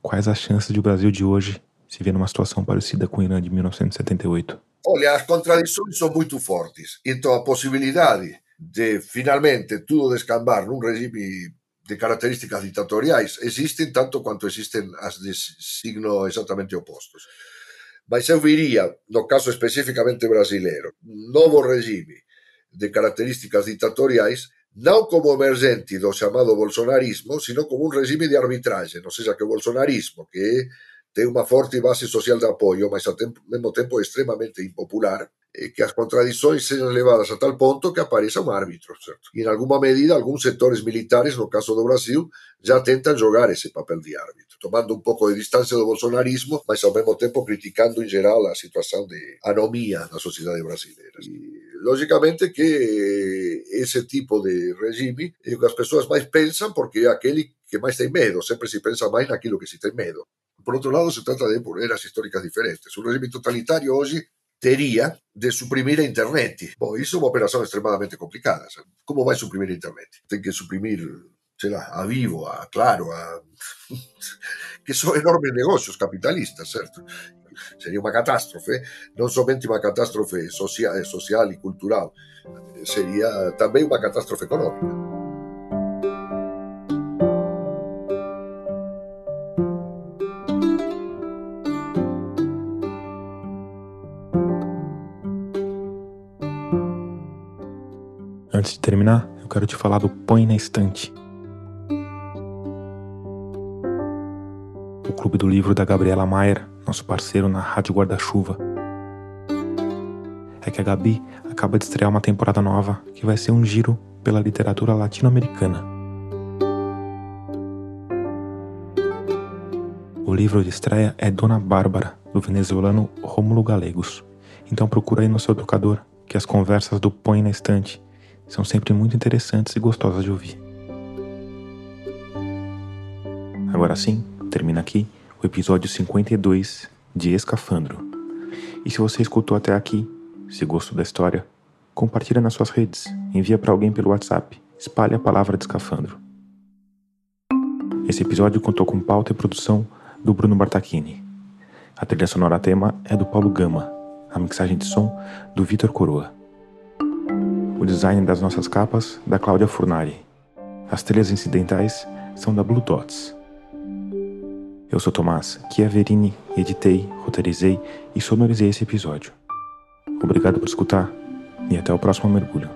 Quais as chances de o Brasil de hoje se ver numa situação parecida com o Irã de 1978? Olha, as contradições são muito fortes. Então, a possibilidade de finalmente tudo descambar num regime de características ditatoriais existem tanto quanto existem as de signo exatamente opostos. Mas eu viria, no caso especificamente brasileiro, novo regime de características ditatoriais não como emergente do chamado bolsonarismo, sino como um regime de arbitragem, ou seja, que o bolsonarismo, que tem uma forte base social de apoio, mas ao tempo, mesmo tempo extremamente impopular, eh, que as contradições sejam levadas a tal ponto que apareça um árbitro, certo? E em alguma medida, alguns setores militares, no caso do Brasil, já tentam jogar esse papel de árbitro, tomando um pouco de distância do bolsonarismo, mas ao mesmo tempo criticando em geral a situação de anomia na sociedade brasileira. E, logicamente que esse tipo de regime é o que as pessoas mais pensam, porque é aquele que mais tem medo, sempre se pensa mais naquilo que se tem medo. Por outro lado, se trata de eras históricas diferentes. Um regime totalitário hoje teria de suprimir a internet. Bom, isso é uma operação extremadamente complicada. Sabe? Como vai suprimir a internet? Tem que suprimir, sei lá, a Vivo, a Claro, a... que são enormes negócios capitalistas, certo? Seria uma catástrofe, não somente uma catástrofe social, social e cultural, seria também uma catástrofe econômica. Antes de terminar, eu quero te falar do Põe na Estante. O clube do livro da Gabriela Maier, nosso parceiro na Rádio Guarda-Chuva. É que a Gabi acaba de estrear uma temporada nova que vai ser um giro pela literatura latino-americana. O livro de estreia é Dona Bárbara, do venezuelano Rômulo Galegos. Então procura aí no seu tocador que as conversas do Põe na Estante são sempre muito interessantes e gostosas de ouvir. Agora sim, termina aqui o episódio 52 de Escafandro. E se você escutou até aqui, se gostou da história, compartilha nas suas redes, envia para alguém pelo WhatsApp, espalhe a palavra de Escafandro. Esse episódio contou com pauta e produção do Bruno Bartachini. A trilha sonora tema é do Paulo Gama, a mixagem de som do Vitor Coroa o design das nossas capas da Cláudia Furnari. As trilhas incidentais são da Blue Dots. Eu sou Tomás Chiaverini, editei, roteirizei e sonorizei esse episódio. Obrigado por escutar e até o próximo mergulho.